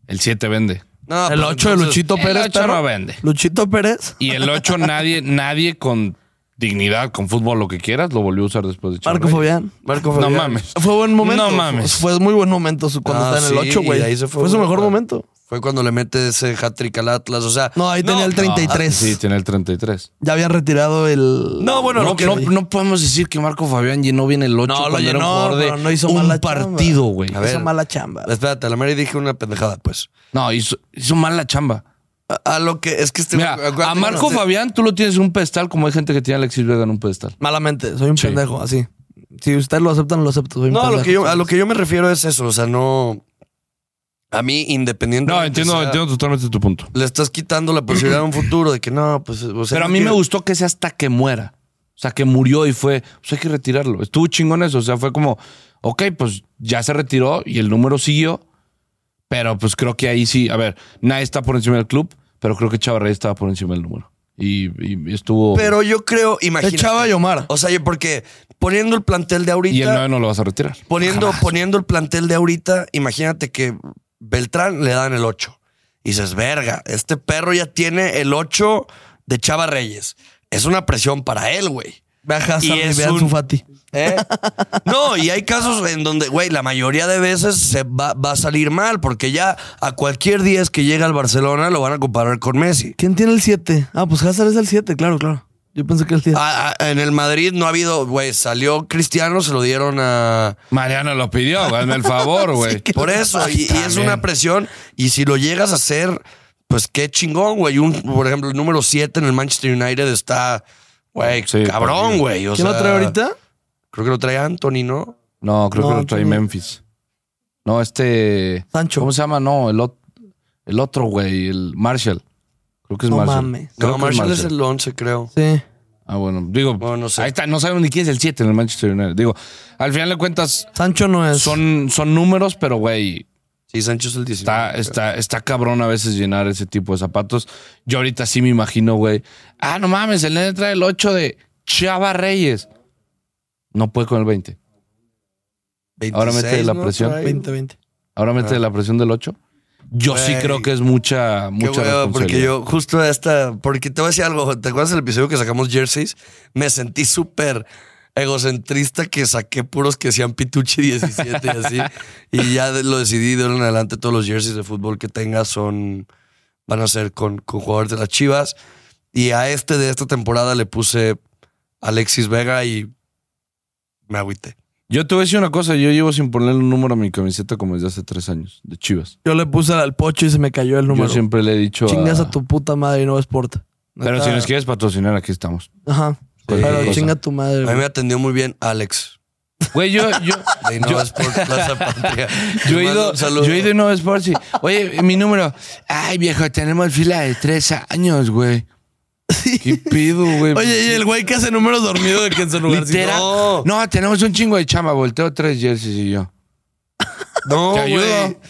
El 7 vende. No, el pero 8 de Luchito El Pérez. 8 perro. no vende. Luchito Pérez. Y el 8, nadie, nadie con dignidad, con fútbol, lo que quieras, lo volvió a usar después de Marco. Fabián. Marco No Fabián. mames. Fue buen momento. No mames. Fue, fue muy buen momento su- cuando Ah, está en el sí, 8, güey. y ahí se fue Fue su mejor momento. Fue cuando le mete ese hat-trick al Atlas. O sea, No, ahí tenía el 33. Sí, tiene el 33. Ya habían retirado el. No, bueno, No, no, no podemos decir que Marco Fabián llenó bien el 8 No, lo llenó, de no hizo un mala partido, chamba. güey. Hizo mala chamba. Espérate, a la Mary dije una pendejada, pues. No, hizo, hizo mal la chamba. A, a lo que es que este. Mira, a Marco Fabián tú lo tienes en un pedestal como hay gente que tiene a Alexis Vega en un pedestal. Malamente. Soy un Sí. pendejo, así. Si usted lo acepta, no lo acepto. Soy un No, a lo, que yo, a lo que yo me refiero es eso. O sea, no. A mí, independiente. No, entiendo, entiendo totalmente tu punto. Le estás quitando la posibilidad a un futuro de que no, pues. O sea, Pero a mí me gustó que sea hasta que muera. O sea, que murió y fue, pues hay que retirarlo. Estuvo chingón eso. O sea, fue como, ok, pues ya se retiró y el número siguió. Pero pues creo que ahí sí, a ver, nadie está por encima del club, pero creo que Chava Reyes estaba por encima del número. Y, y estuvo. Pero yo creo, imagínate. Chava y Omar. O sea, yo- porque poniendo el plantel de ahorita. y el 9 no lo vas a retirar. poniendo, Jamás. poniendo el plantel de ahorita, imagínate que Beltrán le dan el 8. Y dices, verga, este perro ya tiene el 8 de Chava Reyes. Es una presión para él, güey. Ve a Hazard Y es un-. ¿Eh? No, y hay casos en donde, güey, la mayoría de veces se va, va a salir mal, porque ya a cualquier 10 que llega al Barcelona lo van a comparar con Messi. ¿Quién tiene el 7? Ah, pues Hazard es el 7, claro, claro. Yo pensé que el 10. Ah, ah, en el Madrid no ha habido, güey, salió Cristiano, se lo dieron a... Mariano lo pidió, hazme el favor, güey. [LAUGHS] Por eso, y, y es una presión. Y si lo llegas a hacer, pues qué chingón, güey. Un, por ejemplo, el número 7 en el Manchester United está, güey, Sí, cabrón, güey. O ¿Quién lo sea, trae ahorita? Creo que lo trae Anthony, ¿no? No, creo No, que lo trae Anthony. Memphis. No, este. Sancho. ¿Cómo se llama? No, el, ot- el otro, güey, el Marshall. Creo que es No Marshall. mames. Creo no, que Marshall es el 11, creo. Sí. Ah, bueno, digo, Bueno, no sé. ahí está, no sabemos ni quién es el 7 en el Manchester United. Digo, al final de cuentas, Sancho no es. son, son números, pero güey, Sí, Sancho es el 19. está, está, está cabrón a veces llenar ese tipo de zapatos. Yo ahorita sí me imagino, güey. Ah, no mames, el nene trae el 8 de Chava Reyes. No puede con el 20. ahora mete 26, la ¿no? presión. Por ahí. 20-20. Ahora mete la presión del 8. Yo sí creo que es mucha, Qué mucha hueva, porque yo justo esta, porque te voy a decir algo, ¿te acuerdas del episodio que sacamos jerseys? Me sentí súper egocentrista que saqué puros que sean Pitucci 17 y así. [LAUGHS] y ya lo decidí de ahora en adelante todos los jerseys de fútbol que tenga son, van a ser con, con jugadores de las Chivas. Y a este de esta temporada le puse Alexis Vega y me agüité. Yo te voy a decir una cosa, yo llevo sin ponerle un número a mi camiseta como desde hace tres años, de Chivas. Yo le puse al pocho y se me cayó el número. Yo siempre le he dicho Chingas a... a tu puta madre y no Sport. Pero Neta. si nos quieres patrocinar, aquí estamos. Ajá. Pero cosa. chinga tu madre. A mí me atendió muy bien Alex. Güey, yo, yo, [LAUGHS] De Innova Sport Plaza [LAUGHS] Patria. yo he Te ido, yo he ido a Nueva Sports y, oye, mi número, ay viejo, tenemos fila de tres años, güey. ¿Qué pido, güey? Oye, y el güey que hace números dormido de que en su lugar. Literal. No. No. tenemos un chingo de chamba. Volteo tres jerseys y yo. No, Te ayudo.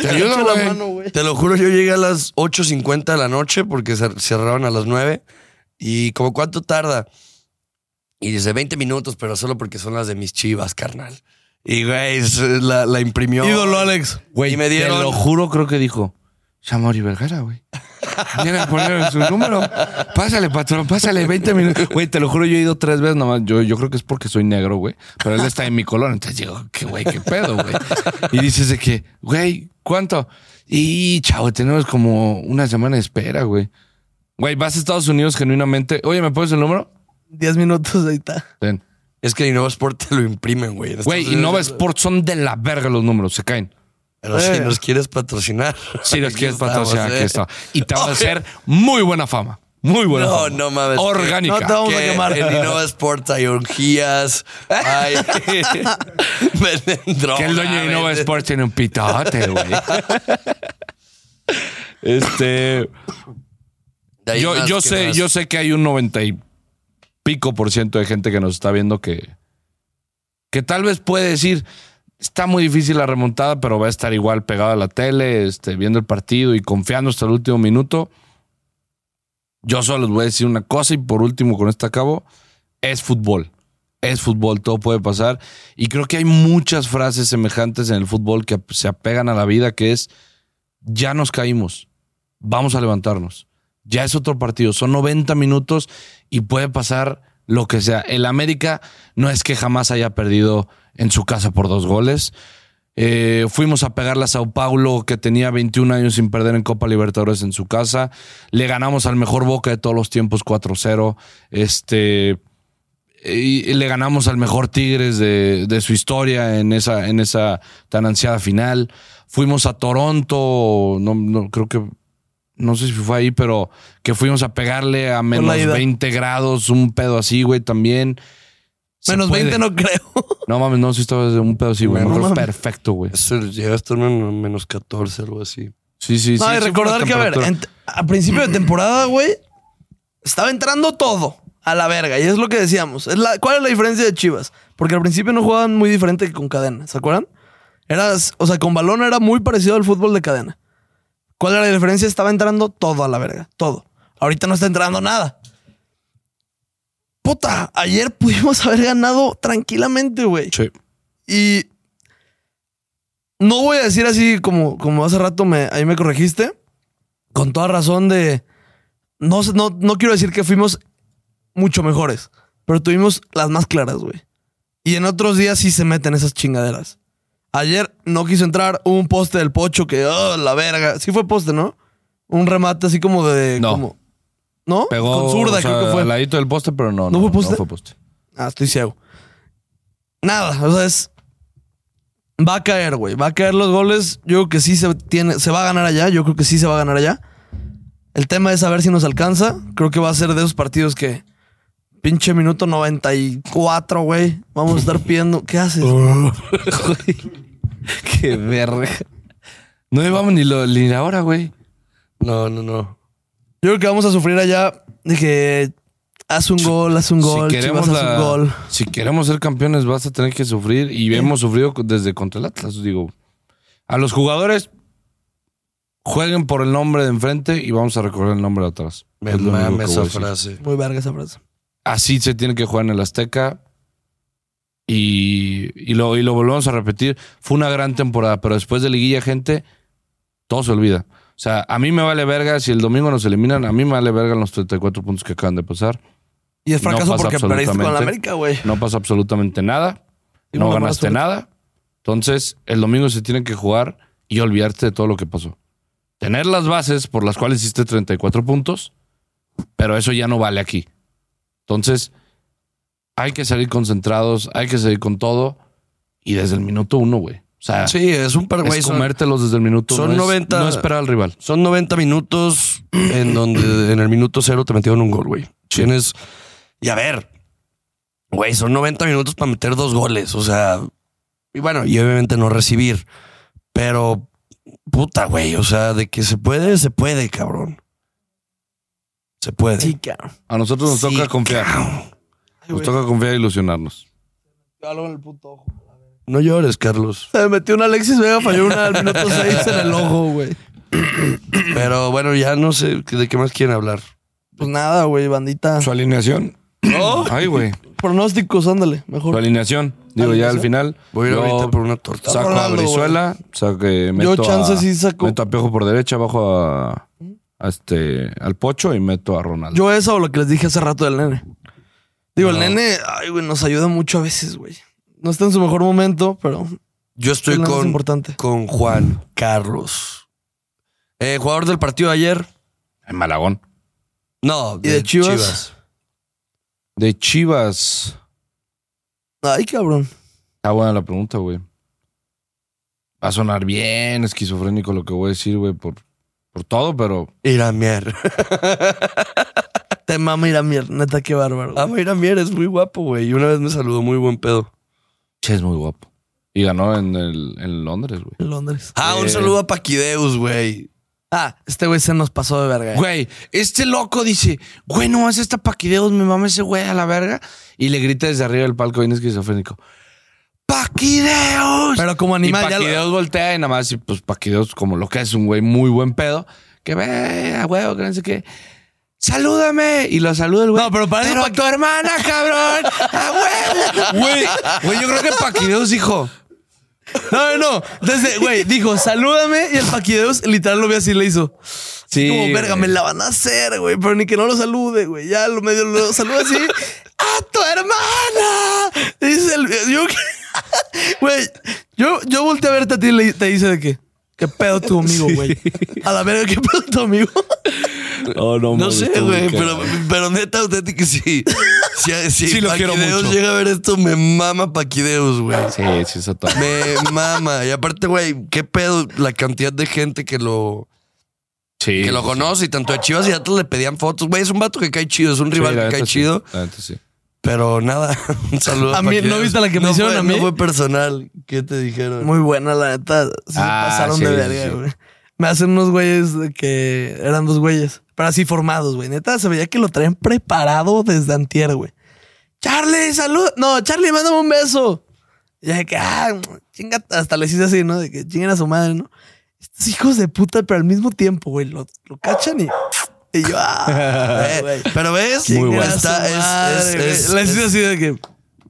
Te ayudo, la güey. mano, güey. Te lo juro, yo llegué a las 8.50 de la noche porque cer- cerraron a las 9. Y como cuánto tarda. Y dice 20 minutos, pero solo porque son las de mis chivas, carnal. Y güey, la, la imprimió. Ídolo, Alex. Güey, Y me dieron- te lo juro, creo que dijo. Shamori Vergara, güey. [LAUGHS] Viene a poner su número. Pásale, patrón, pásale 20 minutos. Güey, te lo juro, yo he ido tres veces nomás. Yo, yo creo que es porque soy negro, güey. Pero él está en mi color. Entonces digo, qué güey, qué pedo, güey. Y dices de que, güey, ¿cuánto? Y chavo, tenemos como una semana de espera, güey. Güey, vas a Estados Unidos genuinamente. Oye, ¿me pones el número? 10 minutos, ahí está. Ten. Es que Innova Sport te lo imprimen, güey. Güey, Estados y Nova Unidos- Sports son de la verga los números, se caen. Pero si Eh. nos quieres patrocinar. Si los [LAUGHS] aquí quieres estamos, patrocinar, eh. aquí está. Y te va a hacer muy buena fama. Muy buena No, fama. no mames. Orgánica. No te vamos a quemar. En Innova Sports hay orgías, hay... [LAUGHS] [LAUGHS] droga. que el dueño de Innova Sports tiene un pitote, güey. este. Yo, yo ¿qué sé, yo sé que hay un 90 y pico por ciento de gente que nos está viendo que. Que tal vez puede decir. Está muy difícil la remontada, pero va a estar igual pegado a la tele, este, viendo el partido y confiando hasta el último minuto. Yo solo les voy a decir una cosa y por último con esto acabo. Es fútbol. Es fútbol, todo puede pasar. Y creo que hay muchas frases semejantes en el fútbol que se apegan a la vida, que es, ya nos caímos, vamos a levantarnos. Ya es otro partido, son 90 minutos y puede pasar lo que sea. El América no es que jamás haya perdido en su casa por dos goles. Eh, fuimos a pegarle a Sao Paulo, que tenía 21 años sin perder en Copa Libertadores en su casa. Le ganamos al mejor Boca de todos los tiempos 4-0. Este, y le ganamos al mejor Tigres de, de su historia en esa, en esa tan ansiada final. Fuimos a Toronto, no, no creo que, no sé si fue ahí, pero que fuimos a pegarle a menos ida. 20 grados, un pedo así, güey, también. Se Menos puede. 20 no creo. [LAUGHS] No mames, no, si estaba de un pedo así, güey. No mames. perfecto, güey. Eso llega a menos 14, algo así. Sí, sí, sí. no, y recordar que, a ver, a principio de temporada, güey, estaba entrando todo a la verga. Y es lo que decíamos. Es la- ¿Cuál es la diferencia de Chivas? Porque al principio no jugaban muy diferente que con cadena, ¿se acuerdan? Eras, o sea, con balón era muy parecido al fútbol de cadena. ¿Cuál era la diferencia? Estaba entrando todo a la verga, todo. Ahorita no está entrando nada. Puta, ayer pudimos [LAUGHS] haber ganado tranquilamente, güey. Sí. Y no voy a decir así como, como hace rato me, ahí me corregiste. Con toda razón de. No, no, no quiero decir que fuimos mucho mejores, pero tuvimos las más claras, güey. Y en otros días sí se meten esas chingaderas. Ayer no quiso entrar un poste del pocho que, oh, la verga. Sí fue poste, ¿no? Un remate así como de. No. como- ¿No? Pegó Con zurda, o sea, creo que fue. al ladito del poste, pero no. ¿No fue poste? No fue poste. Ah, estoy ciego. Nada, o sea, es. Va a caer, güey. Va a caer los goles. Yo creo que sí se tiene. Se va a ganar allá. Yo creo que sí se va a ganar allá. El tema es saber si nos alcanza. Creo que va a ser de esos partidos que. Pinche minuto 94, güey. Vamos a estar pidiendo. ¿Qué haces? [LAUGHS] [LAUGHS] [LAUGHS] Qué verga. No llevamos ni, lo, ni la hora, güey. No, no, no. Yo creo que vamos a sufrir allá de que. Haz un gol, haz un gol, si queremos, Chivas, haz un gol. si queremos ser campeones, vas a tener que sufrir. Y hemos sufrido desde contra el Atlas. Digo, a los jugadores jueguen por el nombre de enfrente y vamos a recorrer el nombre de atrás. Me Es mame esa frase. Muy verga esa frase. Así se tiene que jugar en el Azteca. Y, y lo, y lo volvemos a repetir. Fue una gran temporada, pero después de liguilla, gente, todo se olvida. O sea, a mí me vale verga si el domingo nos eliminan. A mí me vale verga los 34 puntos que acaban de pasar. Y es No fracaso pasa porque perdiste con la. América, güey. No pasa absolutamente nada. Y No mala ganaste suerte. nada. Entonces, el domingo se tiene que jugar y olvidarte de todo lo que pasó. Tener las bases por las cuales hiciste 34 puntos, pero eso ya no vale aquí. Entonces, hay que salir concentrados, hay que salir con todo y desde el minuto uno, güey. O sea, Sí, es un güey. es comértelos desde el minuto son uno. es 90 No esperar al rival. son 90 minutos [CLEARS THROAT] en donde en el minuto cero te metieron un gol, güey. Tienes. Y a ver, güey, son 90 minutos para meter dos goles. O sea, y bueno, y obviamente no recibir. Pero, puta, güey, o sea, de que se puede, se puede, cabrón. Se puede. Sí, cabrón. A nosotros nos Sí, toca confiar. Nos toca confiar e ilusionarnos. Algo en el puto ojo. No llores, Carlos. Se me metió un Alexis Vega, falló una al minuto [LAUGHS] 6 en el ojo, güey. Pero bueno, ya no sé de qué más quieren hablar. Pues nada, güey, bandita. Su alineación. Ay, güey. Pronósticos, ándale, Su mejor. alineación. Digo, ya al final. Voy a ir yo ahorita por una torta. Saco Ronaldo, a Brizuela. Saco, eh, meto chance a, sí saco- Meto a Piojo por derecha, bajo a, a este, al Pocho y meto a Ronaldo. Yo eso o lo que les dije hace rato del nene. Digo, el No. nene, ay, güey, nos ayuda mucho a veces, güey. No está en su mejor momento, pero Yo estoy el nene es con, importante. con Juan Carlos. Eh, jugador del partido de ayer. En Malagón. No, ¿Y de Chivas? De Chivas. Ay, cabrón. Está buena la pregunta, güey. Va a sonar bien esquizofrénico lo que voy a decir, güey, por, por todo, pero Iramier. [LAUGHS] Te mama ir a mierda, neta, qué bárbaro. Ah, Iramier es muy guapo, güey. Y una vez me saludó muy buen pedo. che, es muy guapo. Y ganó en, el, en Londres, güey. En Londres. Ah, un Eh. saludo a Paquideus, güey. Ah, este güey se nos pasó de verga. eh. Güey, este loco dice, güey, no más esta Paquideos, me mama ese güey a la verga. Y le grita desde arriba del palco bien esquizofrénico. ¡Paquideos! Pero como animal, y ya lo- Paquideos voltea y nada más, y pues Paquideos, como lo que es un güey muy buen pedo, que ve a huevo, que no sé qué. ¡Salúdame! Y lo saluda el güey. No, pero para ¡Pero Paqui- tu hermana, cabrón! ¡A huevo! Güey, güey, yo creo que Paquideos dijo... No, no, no. Entonces, güey, dijo, salúdame. Y el Paquideus literal lo vi así, le hizo. Sí, Como, verga, me la van a hacer, güey. Pero ni que no lo salude, güey. Ya lo medio lo saluda así. [LAUGHS] ¡A tu hermana! Dice el. Yo, [LAUGHS] güey, yo, yo volteé a verte a ti y te dice de qué. ¿Qué pedo tu amigo, güey? A la verga, ¿qué pedo tu amigo? Oh, no, No mames, sé, güey, pero, pero neta, auténtico, sí. [LAUGHS] Si, si Sí lo quiero Paquideus mucho. llega a ver esto, me mama Paquideus, güey. Sí, sí, eso todo. Me mama. Y aparte, güey, qué pedo la cantidad de gente que lo, Sí. que lo sí, conoce. Y tanto de Chivas y Atlas le pedían fotos. Güey, es un vato que cae chido, es un rival que cae chido. Pero nada, [LAUGHS] un saludo A mí, ¿no viste la que me No hicieron fue- a mí? No fue personal. ¿Qué te dijeron? Muy buena, la neta. Se Ah, pasaron sí, de sí, verga, sí. Me hacen unos güeyes de que eran dos güeyes, pero así formados, güey. Neta, se veía que lo traían preparado desde antier, güey. Charlie, salud. No, Charlie, mándame un beso. Y ya de que, ah, chinga, hasta les hice así, ¿no? De que chinguen a su madre, ¿no? Estos hijos de puta, pero al mismo tiempo, güey, lo, lo cachan y. Y yo, ah, [LAUGHS] güey. pero ves, Chinga bueno. a su Está, es- Les hice así de que.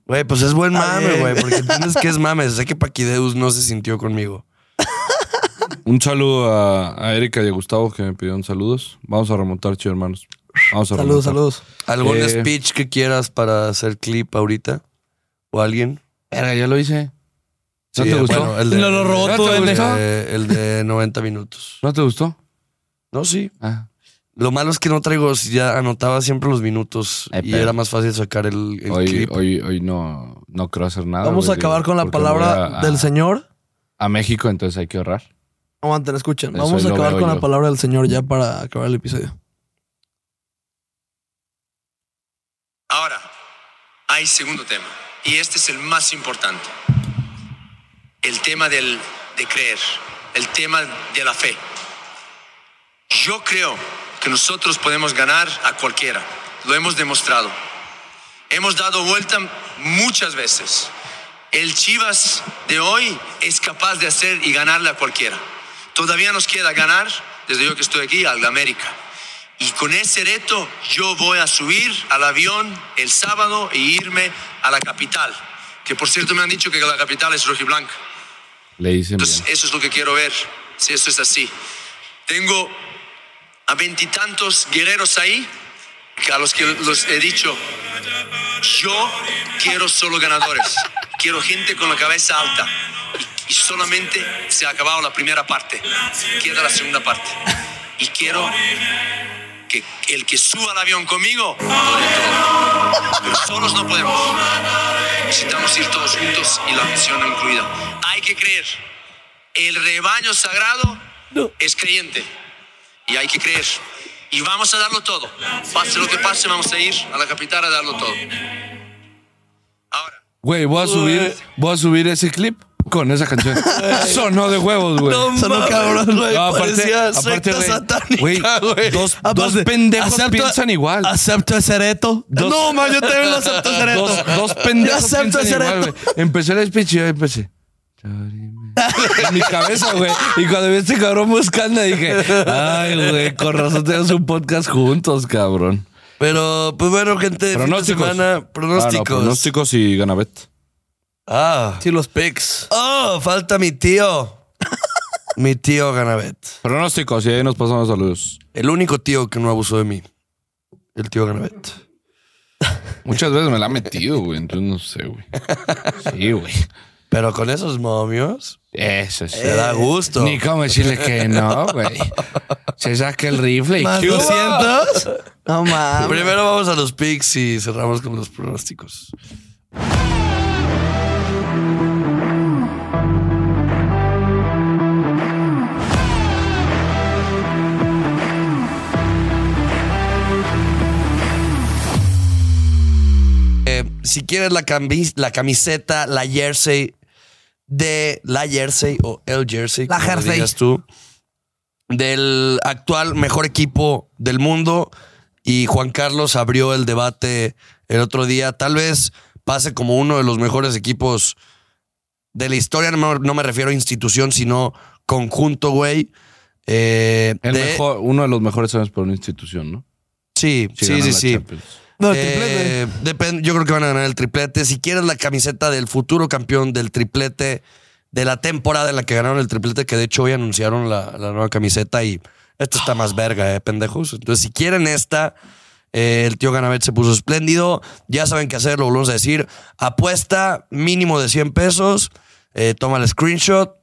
Güey, pues es buen mame, güey, porque [LAUGHS] entiendes que es mame. Sé que Paquideus no se sintió conmigo. Un saludo a, a Erika y a Gustavo que me pidieron saludos. Vamos a remontar, chido, hermanos. Vamos a Saludos, remontar. saludos. ¿Algún Eh. speech que quieras para hacer clip ahorita? ¿O alguien? Verga, ya lo hice. ¿No Sí, te gustó? bueno, el de, No lo robó ¿No el de 90 minutos. ¿No te gustó? No, sí. Ah. Lo malo es que no traigo, ya anotaba siempre los minutos Ay, y pero- era más fácil sacar el, el Hoy, clip. hoy, hoy no, no creo hacer nada. Vamos a acabar con la palabra a- del Señor. A México, entonces hay que ahorrar. Aguanten, escuchen. Eso Vamos a acabar con yo. la palabra del Señor ya para acabar el episodio. Ahora, hay segundo tema, y este es el más importante. El tema del, de creer, el tema de la fe. Yo creo que nosotros podemos ganar a cualquiera, lo hemos demostrado. Hemos dado vuelta muchas veces. El Chivas de hoy es capaz de hacer y ganarle a cualquiera. Todavía nos queda ganar, desde yo que estoy aquí, al América. Y con ese reto yo voy a subir al avión el sábado e irme a la capital. Que por cierto me han dicho que la capital es rojiblanca. Le dicen Entonces bien. eso es lo que quiero ver, si eso es así. Tengo a veintitantos guerreros ahí, que a los que los he dicho, yo quiero solo ganadores, quiero gente con la cabeza alta. Y, solamente se ha acabado la primera parte, queda la segunda parte. Y quiero que el que suba al avión conmigo. Pero solos no podemos. Necesitamos ir todos juntos y la misión incluida. Hay que creer. El rebaño sagrado es creyente. Y hay que creer. Y vamos a darlo todo. Pase lo que pase, vamos a ir a la capital a darlo todo. Ahora, Güey, voy a subir, voy a subir ese clip con esa canción. Sonó de huevos, güey. No Sonó mames, cabrón. güey, No, aparte, parecía aparte, secta güey, satánica, güey. Dos, Aparte, dos pendejos acepto- piensan igual. Acepto ese reto. Dos- no, man, yo también lo acepto ese reto. Dos, dos pendejos Yo acepto piensan ese igual, reto. güey. Empecé el speech y yo empecé. En mi cabeza, güey. Y cuando vi a este cabrón buscando, dije, ay, güey, con razón tenemos un podcast juntos, cabrón. Pero, pues bueno, gente, fin de Pronósticos. semana, Ah, no, pronósticos. pronósticos y Ganabet. Ah. Sí, los picks. Oh, falta mi tío. [LAUGHS] mi tío Ganabet. Pronósticos y ahí nos pasamos saludos. El único tío que no abusó de mí. El tío Ganabet. [LAUGHS] Muchas veces me la ha metido, güey. Entonces no sé, güey. Sí, güey. Pero con esos momios, Eso sí. se da gusto. Ni cómo decirle que no, güey. Se saca el rifle y Más ¡Chuba! 200. No mames. Primero vamos a los picks y cerramos con los pronósticos. Si quieres la, camis- la camiseta, la jersey de la jersey o el jersey, La como jersey. digas tú, del actual mejor equipo del mundo y Juan Carlos abrió el debate el otro día. Tal vez pase como uno de los mejores equipos de la historia. No, me- no me refiero a institución, sino conjunto, güey. Eh, El de- mejor, uno de los mejores años para una institución, ¿no? Sí, Si sí, sí, sí. Champions. No, el Eh, triplete. depende- yo creo que van a ganar el triplete. Si quieres la camiseta del futuro campeón del triplete de la temporada en la que ganaron el triplete, que de hecho hoy anunciaron la, la nueva camiseta y esta está más verga, eh, pendejos. Entonces, si quieren esta, eh, el tío Ganabet se puso espléndido. Ya saben qué hacer, lo volvemos a decir. Apuesta mínimo de 100 pesos. Eh, toma el screenshot,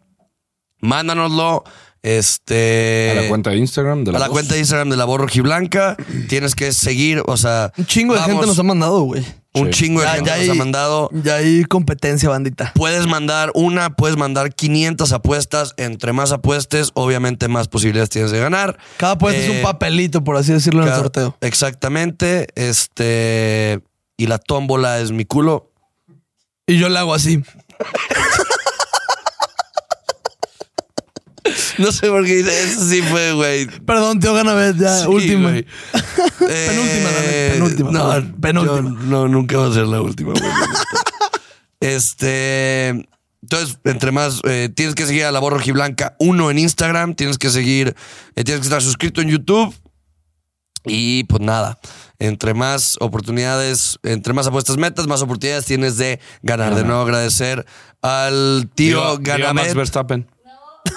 mándanoslo. Este. A la cuenta de Instagram de la a la voz. cuenta de Instagram de la voz rojiblanca. Tienes que seguir, o sea. Un chingo de gente nos ha mandado, güey. Un Sí. chingo de Ya- gente ya nos ha mandado. Ya hay competencia, bandita. Puedes mandar una, puedes mandar 500 apuestas. Entre más apuestes, obviamente más posibilidades tienes de ganar. Cada puesto es Eh, un papelito, por así decirlo, en el sorteo. Exactamente. Este. Y la tómbola es mi culo. Y yo le hago así. [LAUGHS] No sé por qué dice eso, sí fue, güey. Perdón, tío Ganabet, ya, Sí, última. güey. [LAUGHS] Penúltima, Daniel, penúltima, No, penúltima. yo- no, nunca va a ser la última, güey. este. Entonces, entre más, eh, tienes que seguir a la voz rojiblanca uno en Instagram, tienes que seguir, eh, tienes que estar suscrito en YouTube. Y pues nada, entre más oportunidades, entre más apuestas metas, más oportunidades tienes de ganar. De nuevo agradecer al tío Max Ganabet. Verstappen. [LAUGHS]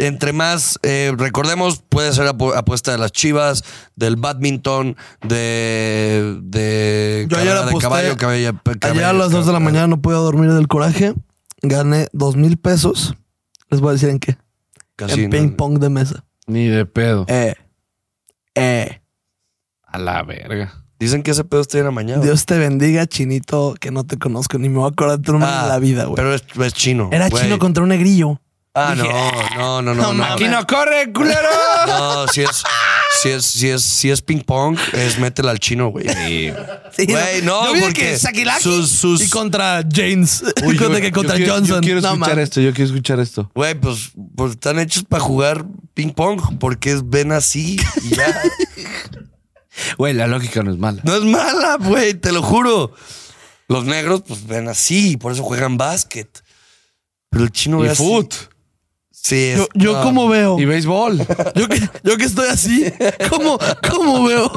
Entre más, eh, recordemos, puede ser apu- apuesta de las chivas, del badminton, de, de Yo ayer de aposté- caballo, caballo, Ayer a las 2 de la mañana no pude dormir del coraje. Gané dos mil pesos. Les voy a decir en qué. En ping pong de mesa. Ni de pedo. Eh. Eh. A la verga. Dicen que ese pedo está bien amañado. Dios te bendiga, chinito, que no te conozco ni me voy a acordar de tu nombre Ah, en la vida, güey. Pero es, es chino. Era güey. chino contra un negrillo. Ah, no, Dije, no, no, no. no no. ¡Aquí no corre, culero! [LAUGHS] No, si es, si es, si es, si es ping pong, es métela al chino, güey. Sí, Güey, no, Yo de porque que sus- sus- y contra James. [LAUGHS] Uy, yo- de que contra yo quiero- Johnson. Yo quiero No, escuchar esto, yo quiero escuchar esto. Güey, pues, pues están hechos para jugar ping pong porque es ven así y ya. [LAUGHS] Güey, la lógica no es mala. No es mala, güey, te lo juro. Los negros, pues ven así, por eso juegan básquet. Pero el chino ve Y así. foot. Sí, es- Yo, yo no. como veo. Y béisbol. Yo que, yo que estoy así. ¿Cómo, cómo veo?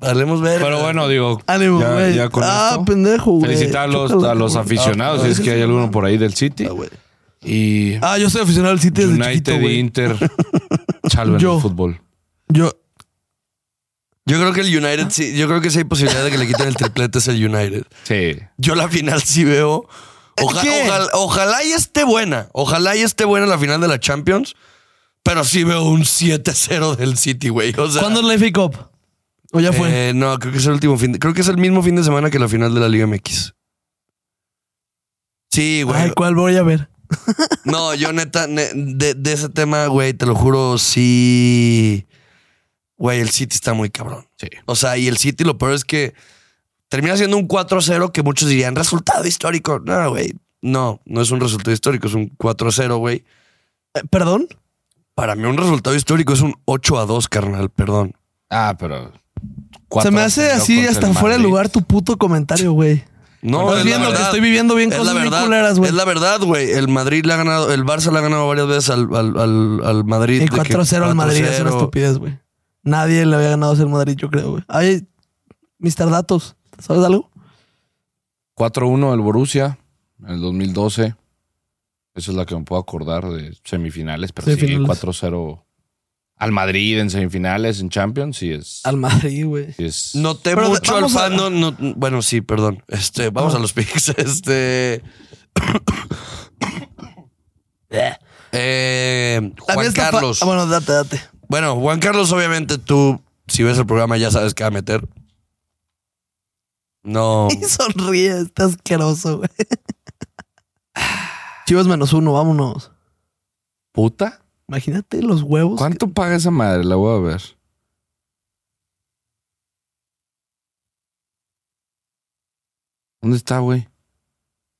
Hablemos ver. Pero bueno, digo, Ánimo, ya, güey. ya con ah, esto, pendejo, güey. felicitar a los, Chócala, a los güey. aficionados, si es que hay alguno por ahí del City. Ah, güey. Y Ah, yo soy aficionado al City desde chiquito, United y güey. Inter salven Yo. el fútbol. Yo, Yo creo que el United, sí, yo creo que sí hay posibilidad de que le quiten el triplete es el United. Sí. Yo la final sí veo. Oja- ¿Qué? ojalá, ojalá y esté buena. Ojalá y esté buena la final de la Champions. Pero sí veo un 7-0 del City, güey. O sea, ¿cuándo es la FA Cup? ¿O ya fue? eh, no, creo que es el último fin. de- creo que es el mismo fin de semana que la final de la Liga MX. Sí, güey. Ay, ¿cuál voy a ver? No, yo neta, ne- de, de ese tema, güey, te lo juro, sí. Güey, el City está muy cabrón. Sí. O sea, y el City lo peor es que termina siendo un 4-0 que muchos dirían resultado histórico. No, güey. No, no es un resultado histórico, es un 4-0, güey. Eh, ¿Perdón? Para mí un resultado histórico es un 8-2, carnal, perdón. Ah, pero. Se me hace así hasta fuera de lugar tu puto comentario, güey. No, Estás es viendo la que estoy viviendo bien es cosas la verdad, culeras, güey. Es la verdad, güey. El Madrid le ha ganado, el Barça le ha ganado varias veces al, al, al, al Madrid. Que 4-0 al Madrid es una 4-0. estupidez, güey. Nadie le había ganado a ese Madrid, yo creo, güey. Ay, Mr. Datos, ¿sabes algo? 4-1 el Borussia en el 2012. Esa es la que me puedo acordar de semifinales, pero Semifinales. sí, 4-0 al Madrid en semifinales, en Champions, sí es. Al Madrid, güey. sí es Noté Pero de- mucho al a- fan. no- no- bueno, sí, perdón. Este, vamos a los picks. [LAUGHS] Este. [COUGHS] eh, Juan Carlos. Ah, bueno, date, date. Bueno, Juan Carlos, obviamente tú, si ves el programa, ya sabes qué va a meter. No. [LAUGHS] Y sonríe, está asqueroso, güey. [SIGHS] Chivas menos uno, vámonos. puta. Imagínate los huevos. ¿Cuánto paga esa madre? La voy a ver. ¿Dónde está, güey?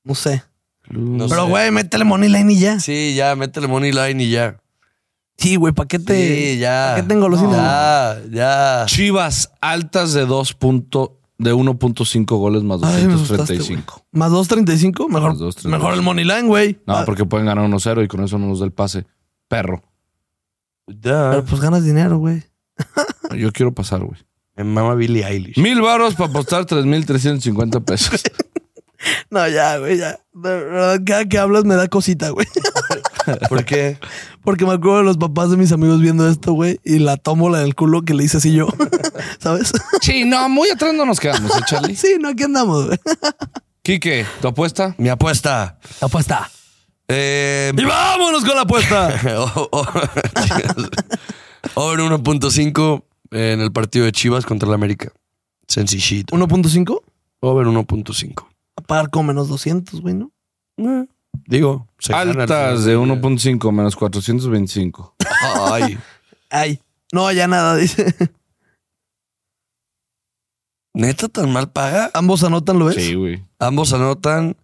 No sé. No Pero, sé. güey, métele money line y ya. Sí, ya, métele money line y ya. Sí, güey, ¿para qué te. Sí, ya. ¿Para qué tengo los Ya, ya. Chivas altas de 2 punto, de 1.5 goles más Ay, me asustaste, 235. ¿Más 2.35? Mejor, Más 2.35. mejor el money line, güey. No, Ah, porque pueden ganar 1-0 y con eso no nos da el pase. Perro. Ya. Pero pues ganas dinero, güey. [LAUGHS] Yo quiero pasar, güey. Me mama Billie Eilish. Mil varos para apostar 3.350 pesos. [LAUGHS] No, ya, güey, ya. De verdad, cada que hablas me da cosita, güey. [LAUGHS] ¿Por qué? Porque me acuerdo de los papás de mis amigos viendo esto, güey, y la tomo la del culo que le hice así yo. [LAUGHS] ¿Sabes? sí, no, muy atrás no nos quedamos, ¿eh, Charlie? sí, no, aquí andamos, güey. Quique, ¿tu apuesta? Mi apuesta. Apuesta. Eh, Y vámonos con la apuesta. o- o- Over 1.5 en el partido de Chivas contra el América. Sencillito. 1.5. Over 1.5. A pagar con menos 200, güey, ¿no? Eh, Digo, se Altas de del día. 1.5 menos 425. Ay, Ay. No, ya nada, dice. ¿neta tan mal paga? Ambos anotan, ¿lo ves? Sí, güey. Ambos anotan.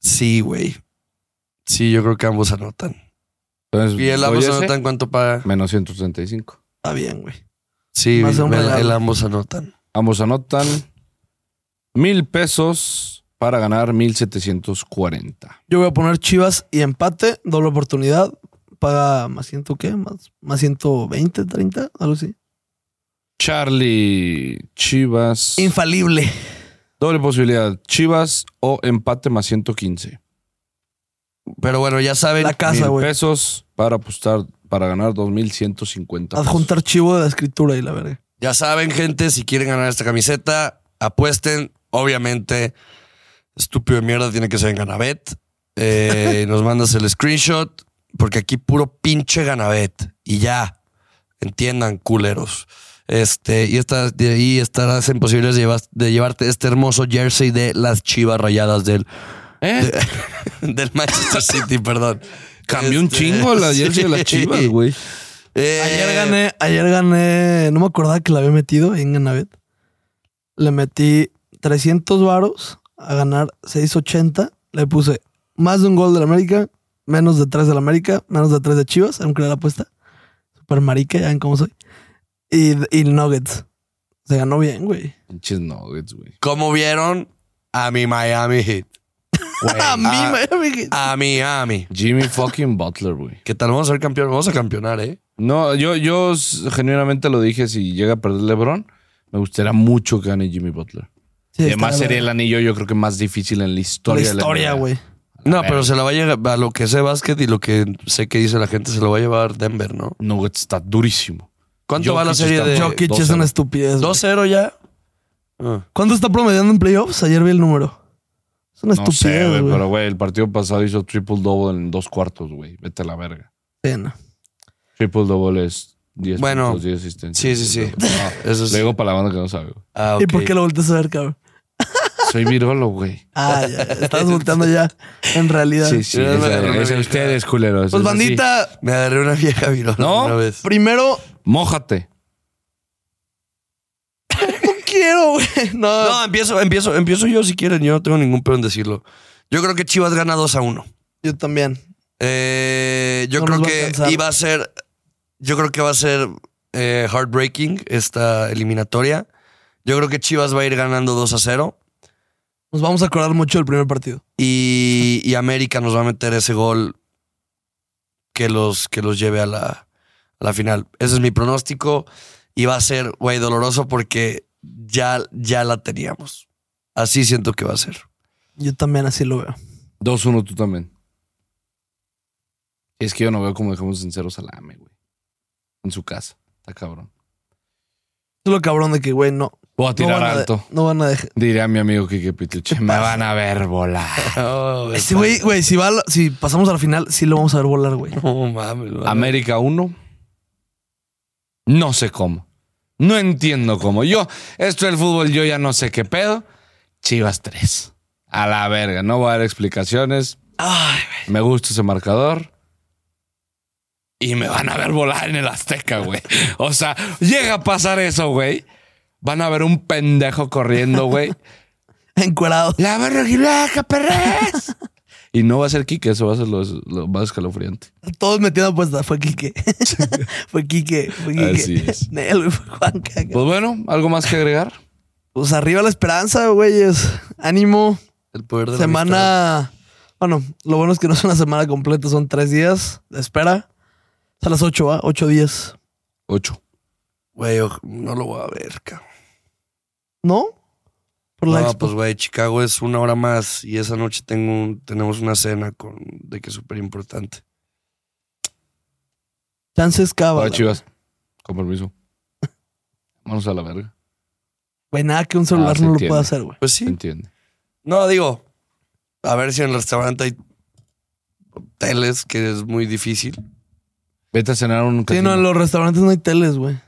Sí, güey. Sí, yo creo que ambos anotan. Entonces, ¿Y el ¿doy ambos anotan cuánto paga? Menos 135. Está bien, güey. Sí, Más de un el, el ambos anotan. Ambos anotan mil pesos para ganar 1740. Yo voy a poner Chivas y empate, doble oportunidad. Paga más ciento, ¿qué? Más, más 120, 30, algo así. Charlie, Chivas. Infalible. Doble posibilidad. Chivas o empate más 115. Pero bueno, ya saben. La casa, Mil güey. pesos para apostar, para ganar 2150. pesos. Adjuntar chivo de la escritura y la verga. Ya saben, gente, si quieren ganar esta camiseta, apuesten. Obviamente, estúpido de mierda tiene que ser en Ganabet. Eh, [LAUGHS] nos mandas el screenshot, porque aquí puro pinche Ganabet. Y ya, entiendan, culeros. Este, y, esta, de ahí estarás en posibilidades de, llevar- de llevarte este hermoso jersey de las chivas rayadas del, ¿Eh? [LAUGHS] del Manchester City, perdón. Cambió un Este, chingo la jersey de las chivas, güey. Eh, Ayer gané, ayer gané, no me acordaba que la había metido en Ganabet. Le metí 300 varos a ganar 680. Le puse más de un gol de la América, menos de 3 de la América, menos de 3 de Chivas, aunque era la apuesta. Super marica, ya ven cómo soy. Y, y Nuggets. Se ganó bien, güey. Pinches nuggets, güey. ¿Cómo vieron a mi Miami Heat? [LAUGHS] A mí, ah, Miami. A Miami. Jimmy fucking Butler, güey. ¿Qué tal? Vamos a ser campeón. Vamos a campeonar, ¿eh? No, yo, yo genuinamente lo dije, si llega a perder LeBron, me gustaría mucho que gane Jimmy Butler. Sí, además sería el anillo, yo creo que más difícil en la historia. la historia, güey. No, ver. pero se la va a llevar a lo que sé básquet y lo que sé que dice la gente, se lo va a llevar Denver, ¿no? Nuggets está durísimo. ¿Cuánto va la Jokic serie de Jokic es 2-0. una estupidez. güey. 2-0 ya? Ah. ¿Cuánto está promediando en playoffs? Ayer vi el número. Es una No estupidez, sé, güey, pero güey, el partido pasado hizo triple double en dos cuartos, güey. Vete a la verga. Sí, no. Triple double es 10 Bueno, puntos, 10 asistencias. sí, sí, sí. No, [LAUGHS] Eso sí. Le digo para la banda que no sabe. Ah, ¿Y por qué lo volteas a ver, cabrón? Soy virolo, güey. Ah, ya. Estás volteando ya. En realidad. Sí, sí. Me Es, una es vieja. ustedes, culeros. Pues es así. bandita, Me agarré una vieja virona ¿No? una vez. primero, Mójate. ¿con quién? quiero, güey. No. No, empiezo, empiezo, empiezo yo si quieren. Yo no tengo ningún pedo en decirlo. Yo creo que Chivas gana 2 a 1. Yo también. Eh, yo No creo nos va a que alcanzar. iba a ser. Yo creo que va a ser eh, heartbreaking esta eliminatoria. Yo creo que Chivas va a ir ganando 2 a 0. Nos vamos a acordar mucho del primer partido. Y, y América nos va a meter ese gol que los, que los lleve a la, a la final. Ese es mi pronóstico. Y va a ser, güey, doloroso porque ya, ya la teníamos. Así siento que va a ser. Yo también así lo veo. 2-1 tú también. Es que yo no veo cómo dejamos en cero Salame, güey. En su casa. Está cabrón. Es lo cabrón de que, güey, no. Voy a No tirar van a, de- alto. no van a dejar. Diría mi amigo Kike Pituche. Me van a ver volar. [LAUGHS] Ese güey, güey, si, va pasamos a la final, sí lo vamos a ver volar, güey. No mames. mames. América 1. No sé cómo. No entiendo cómo. Yo, esto del fútbol, yo ya no sé qué pedo. Chivas 3. A la verga. No voy a dar explicaciones. Ay, Me gusta ese marcador. Y me van a ver volar en el Azteca, güey. O sea, llega a pasar eso, güey. Van a ver un pendejo corriendo, güey. [LAUGHS] encuerado. ¡La barraquilaca, perres! [LAUGHS] Y no va a ser Kike, eso va a ser lo, lo más escalofriante. Todos metiendo apuestas. Fue Quique. [LAUGHS] fue Quique. Fue Quique. Así es. Nel, güey, fue Juan Caca. Pues bueno, ¿algo más que agregar? Pues arriba la esperanza, güeyes. Ánimo. El poder de la Semana. Bueno, lo bueno es que no es una semana completa, son tres días de espera. Es a las ocho, ¿va? Ocho días. Ocho. Güey, no lo voy a ver, cabrón. ¿No? Por la No, expo. pues güey, Chicago es una hora más y esa noche tengo un- tenemos una cena con de que es súper importante. Chances cava. Va, Chivas. Con permiso. [LAUGHS] Vamos a la verga. Güey, nada que un celular Ah, no lo pueda hacer, güey. Pues ¿Se sí. entiende? No, digo, a ver si en el restaurante hay teles, que es muy difícil. Vete a cenar a un Sí, casino. no, en los restaurantes no hay teles, güey.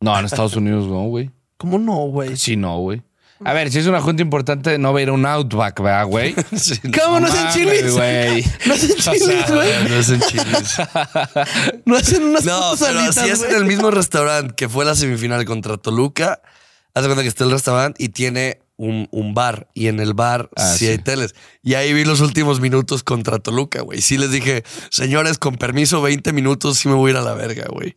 No, en Estados Unidos no, güey. ¿Cómo no, güey? Sí, no, güey. A ver, si es una junta importante, no va a ir a un Outback, ¿verdad, güey? [LAUGHS] Sí, ¿Cómo no es en mames, chilis? güey. [LAUGHS] No es en chilis, güey. no es en chilis. [LAUGHS] No hacen unas No, putas pero alitas, si es en el mismo restaurante que fue la semifinal contra Toluca, haz de cuenta que está el restaurante y tiene un, un bar. Y en el bar Ah, sí, sí. hay teles. Y ahí vi los últimos minutos contra Toluca, güey. Sí les dije, señores, con permiso, 20 minutos, sí me voy a ir a la verga, güey.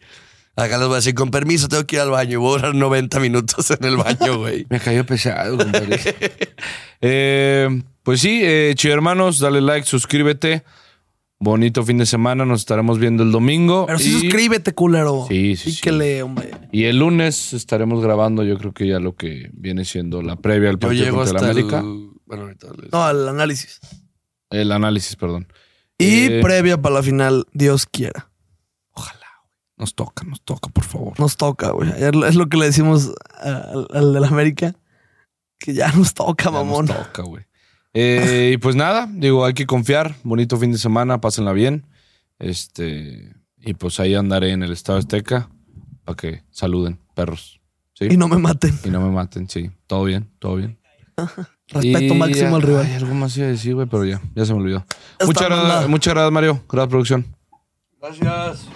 Acá les voy a decir, con permiso, tengo que ir al baño. Y voy a durar 90 minutos en el baño, [LAUGHS] güey. Me cayó pesado, compadre. [LAUGHS] Eh, pues sí, eh, chido hermanos, dale like, suscríbete. Bonito fin de semana, nos estaremos viendo el domingo. Pero sí y, suscríbete, culero. Sí, sí, sí. Píquele, hombre. y el lunes estaremos grabando, yo creo que ya lo que viene siendo la previa al partido contra hasta el América. el... Bueno, ahorita les... No, al análisis. El análisis, perdón. Y Eh, previa para la final, Dios quiera. Nos toca, nos toca, por favor. Nos toca, güey. Es lo que le decimos a- al, al del América. Que ya nos toca, Ya mamón. Nos toca, güey. Eh, y pues nada, digo, hay que confiar. Bonito fin de semana, pásenla bien. Este, y pues ahí andaré en el Estado Azteca para que saluden, perros. ¿Sí? Y no me maten. Y no me maten, sí. Todo bien, todo bien. [LAUGHS] Respeto Y máximo ya- al rival. Ay, algo más iba a decir, güey, pero ya, ya se me olvidó. Muchas, muchas gracias, Mario. Gracias, producción. Gracias.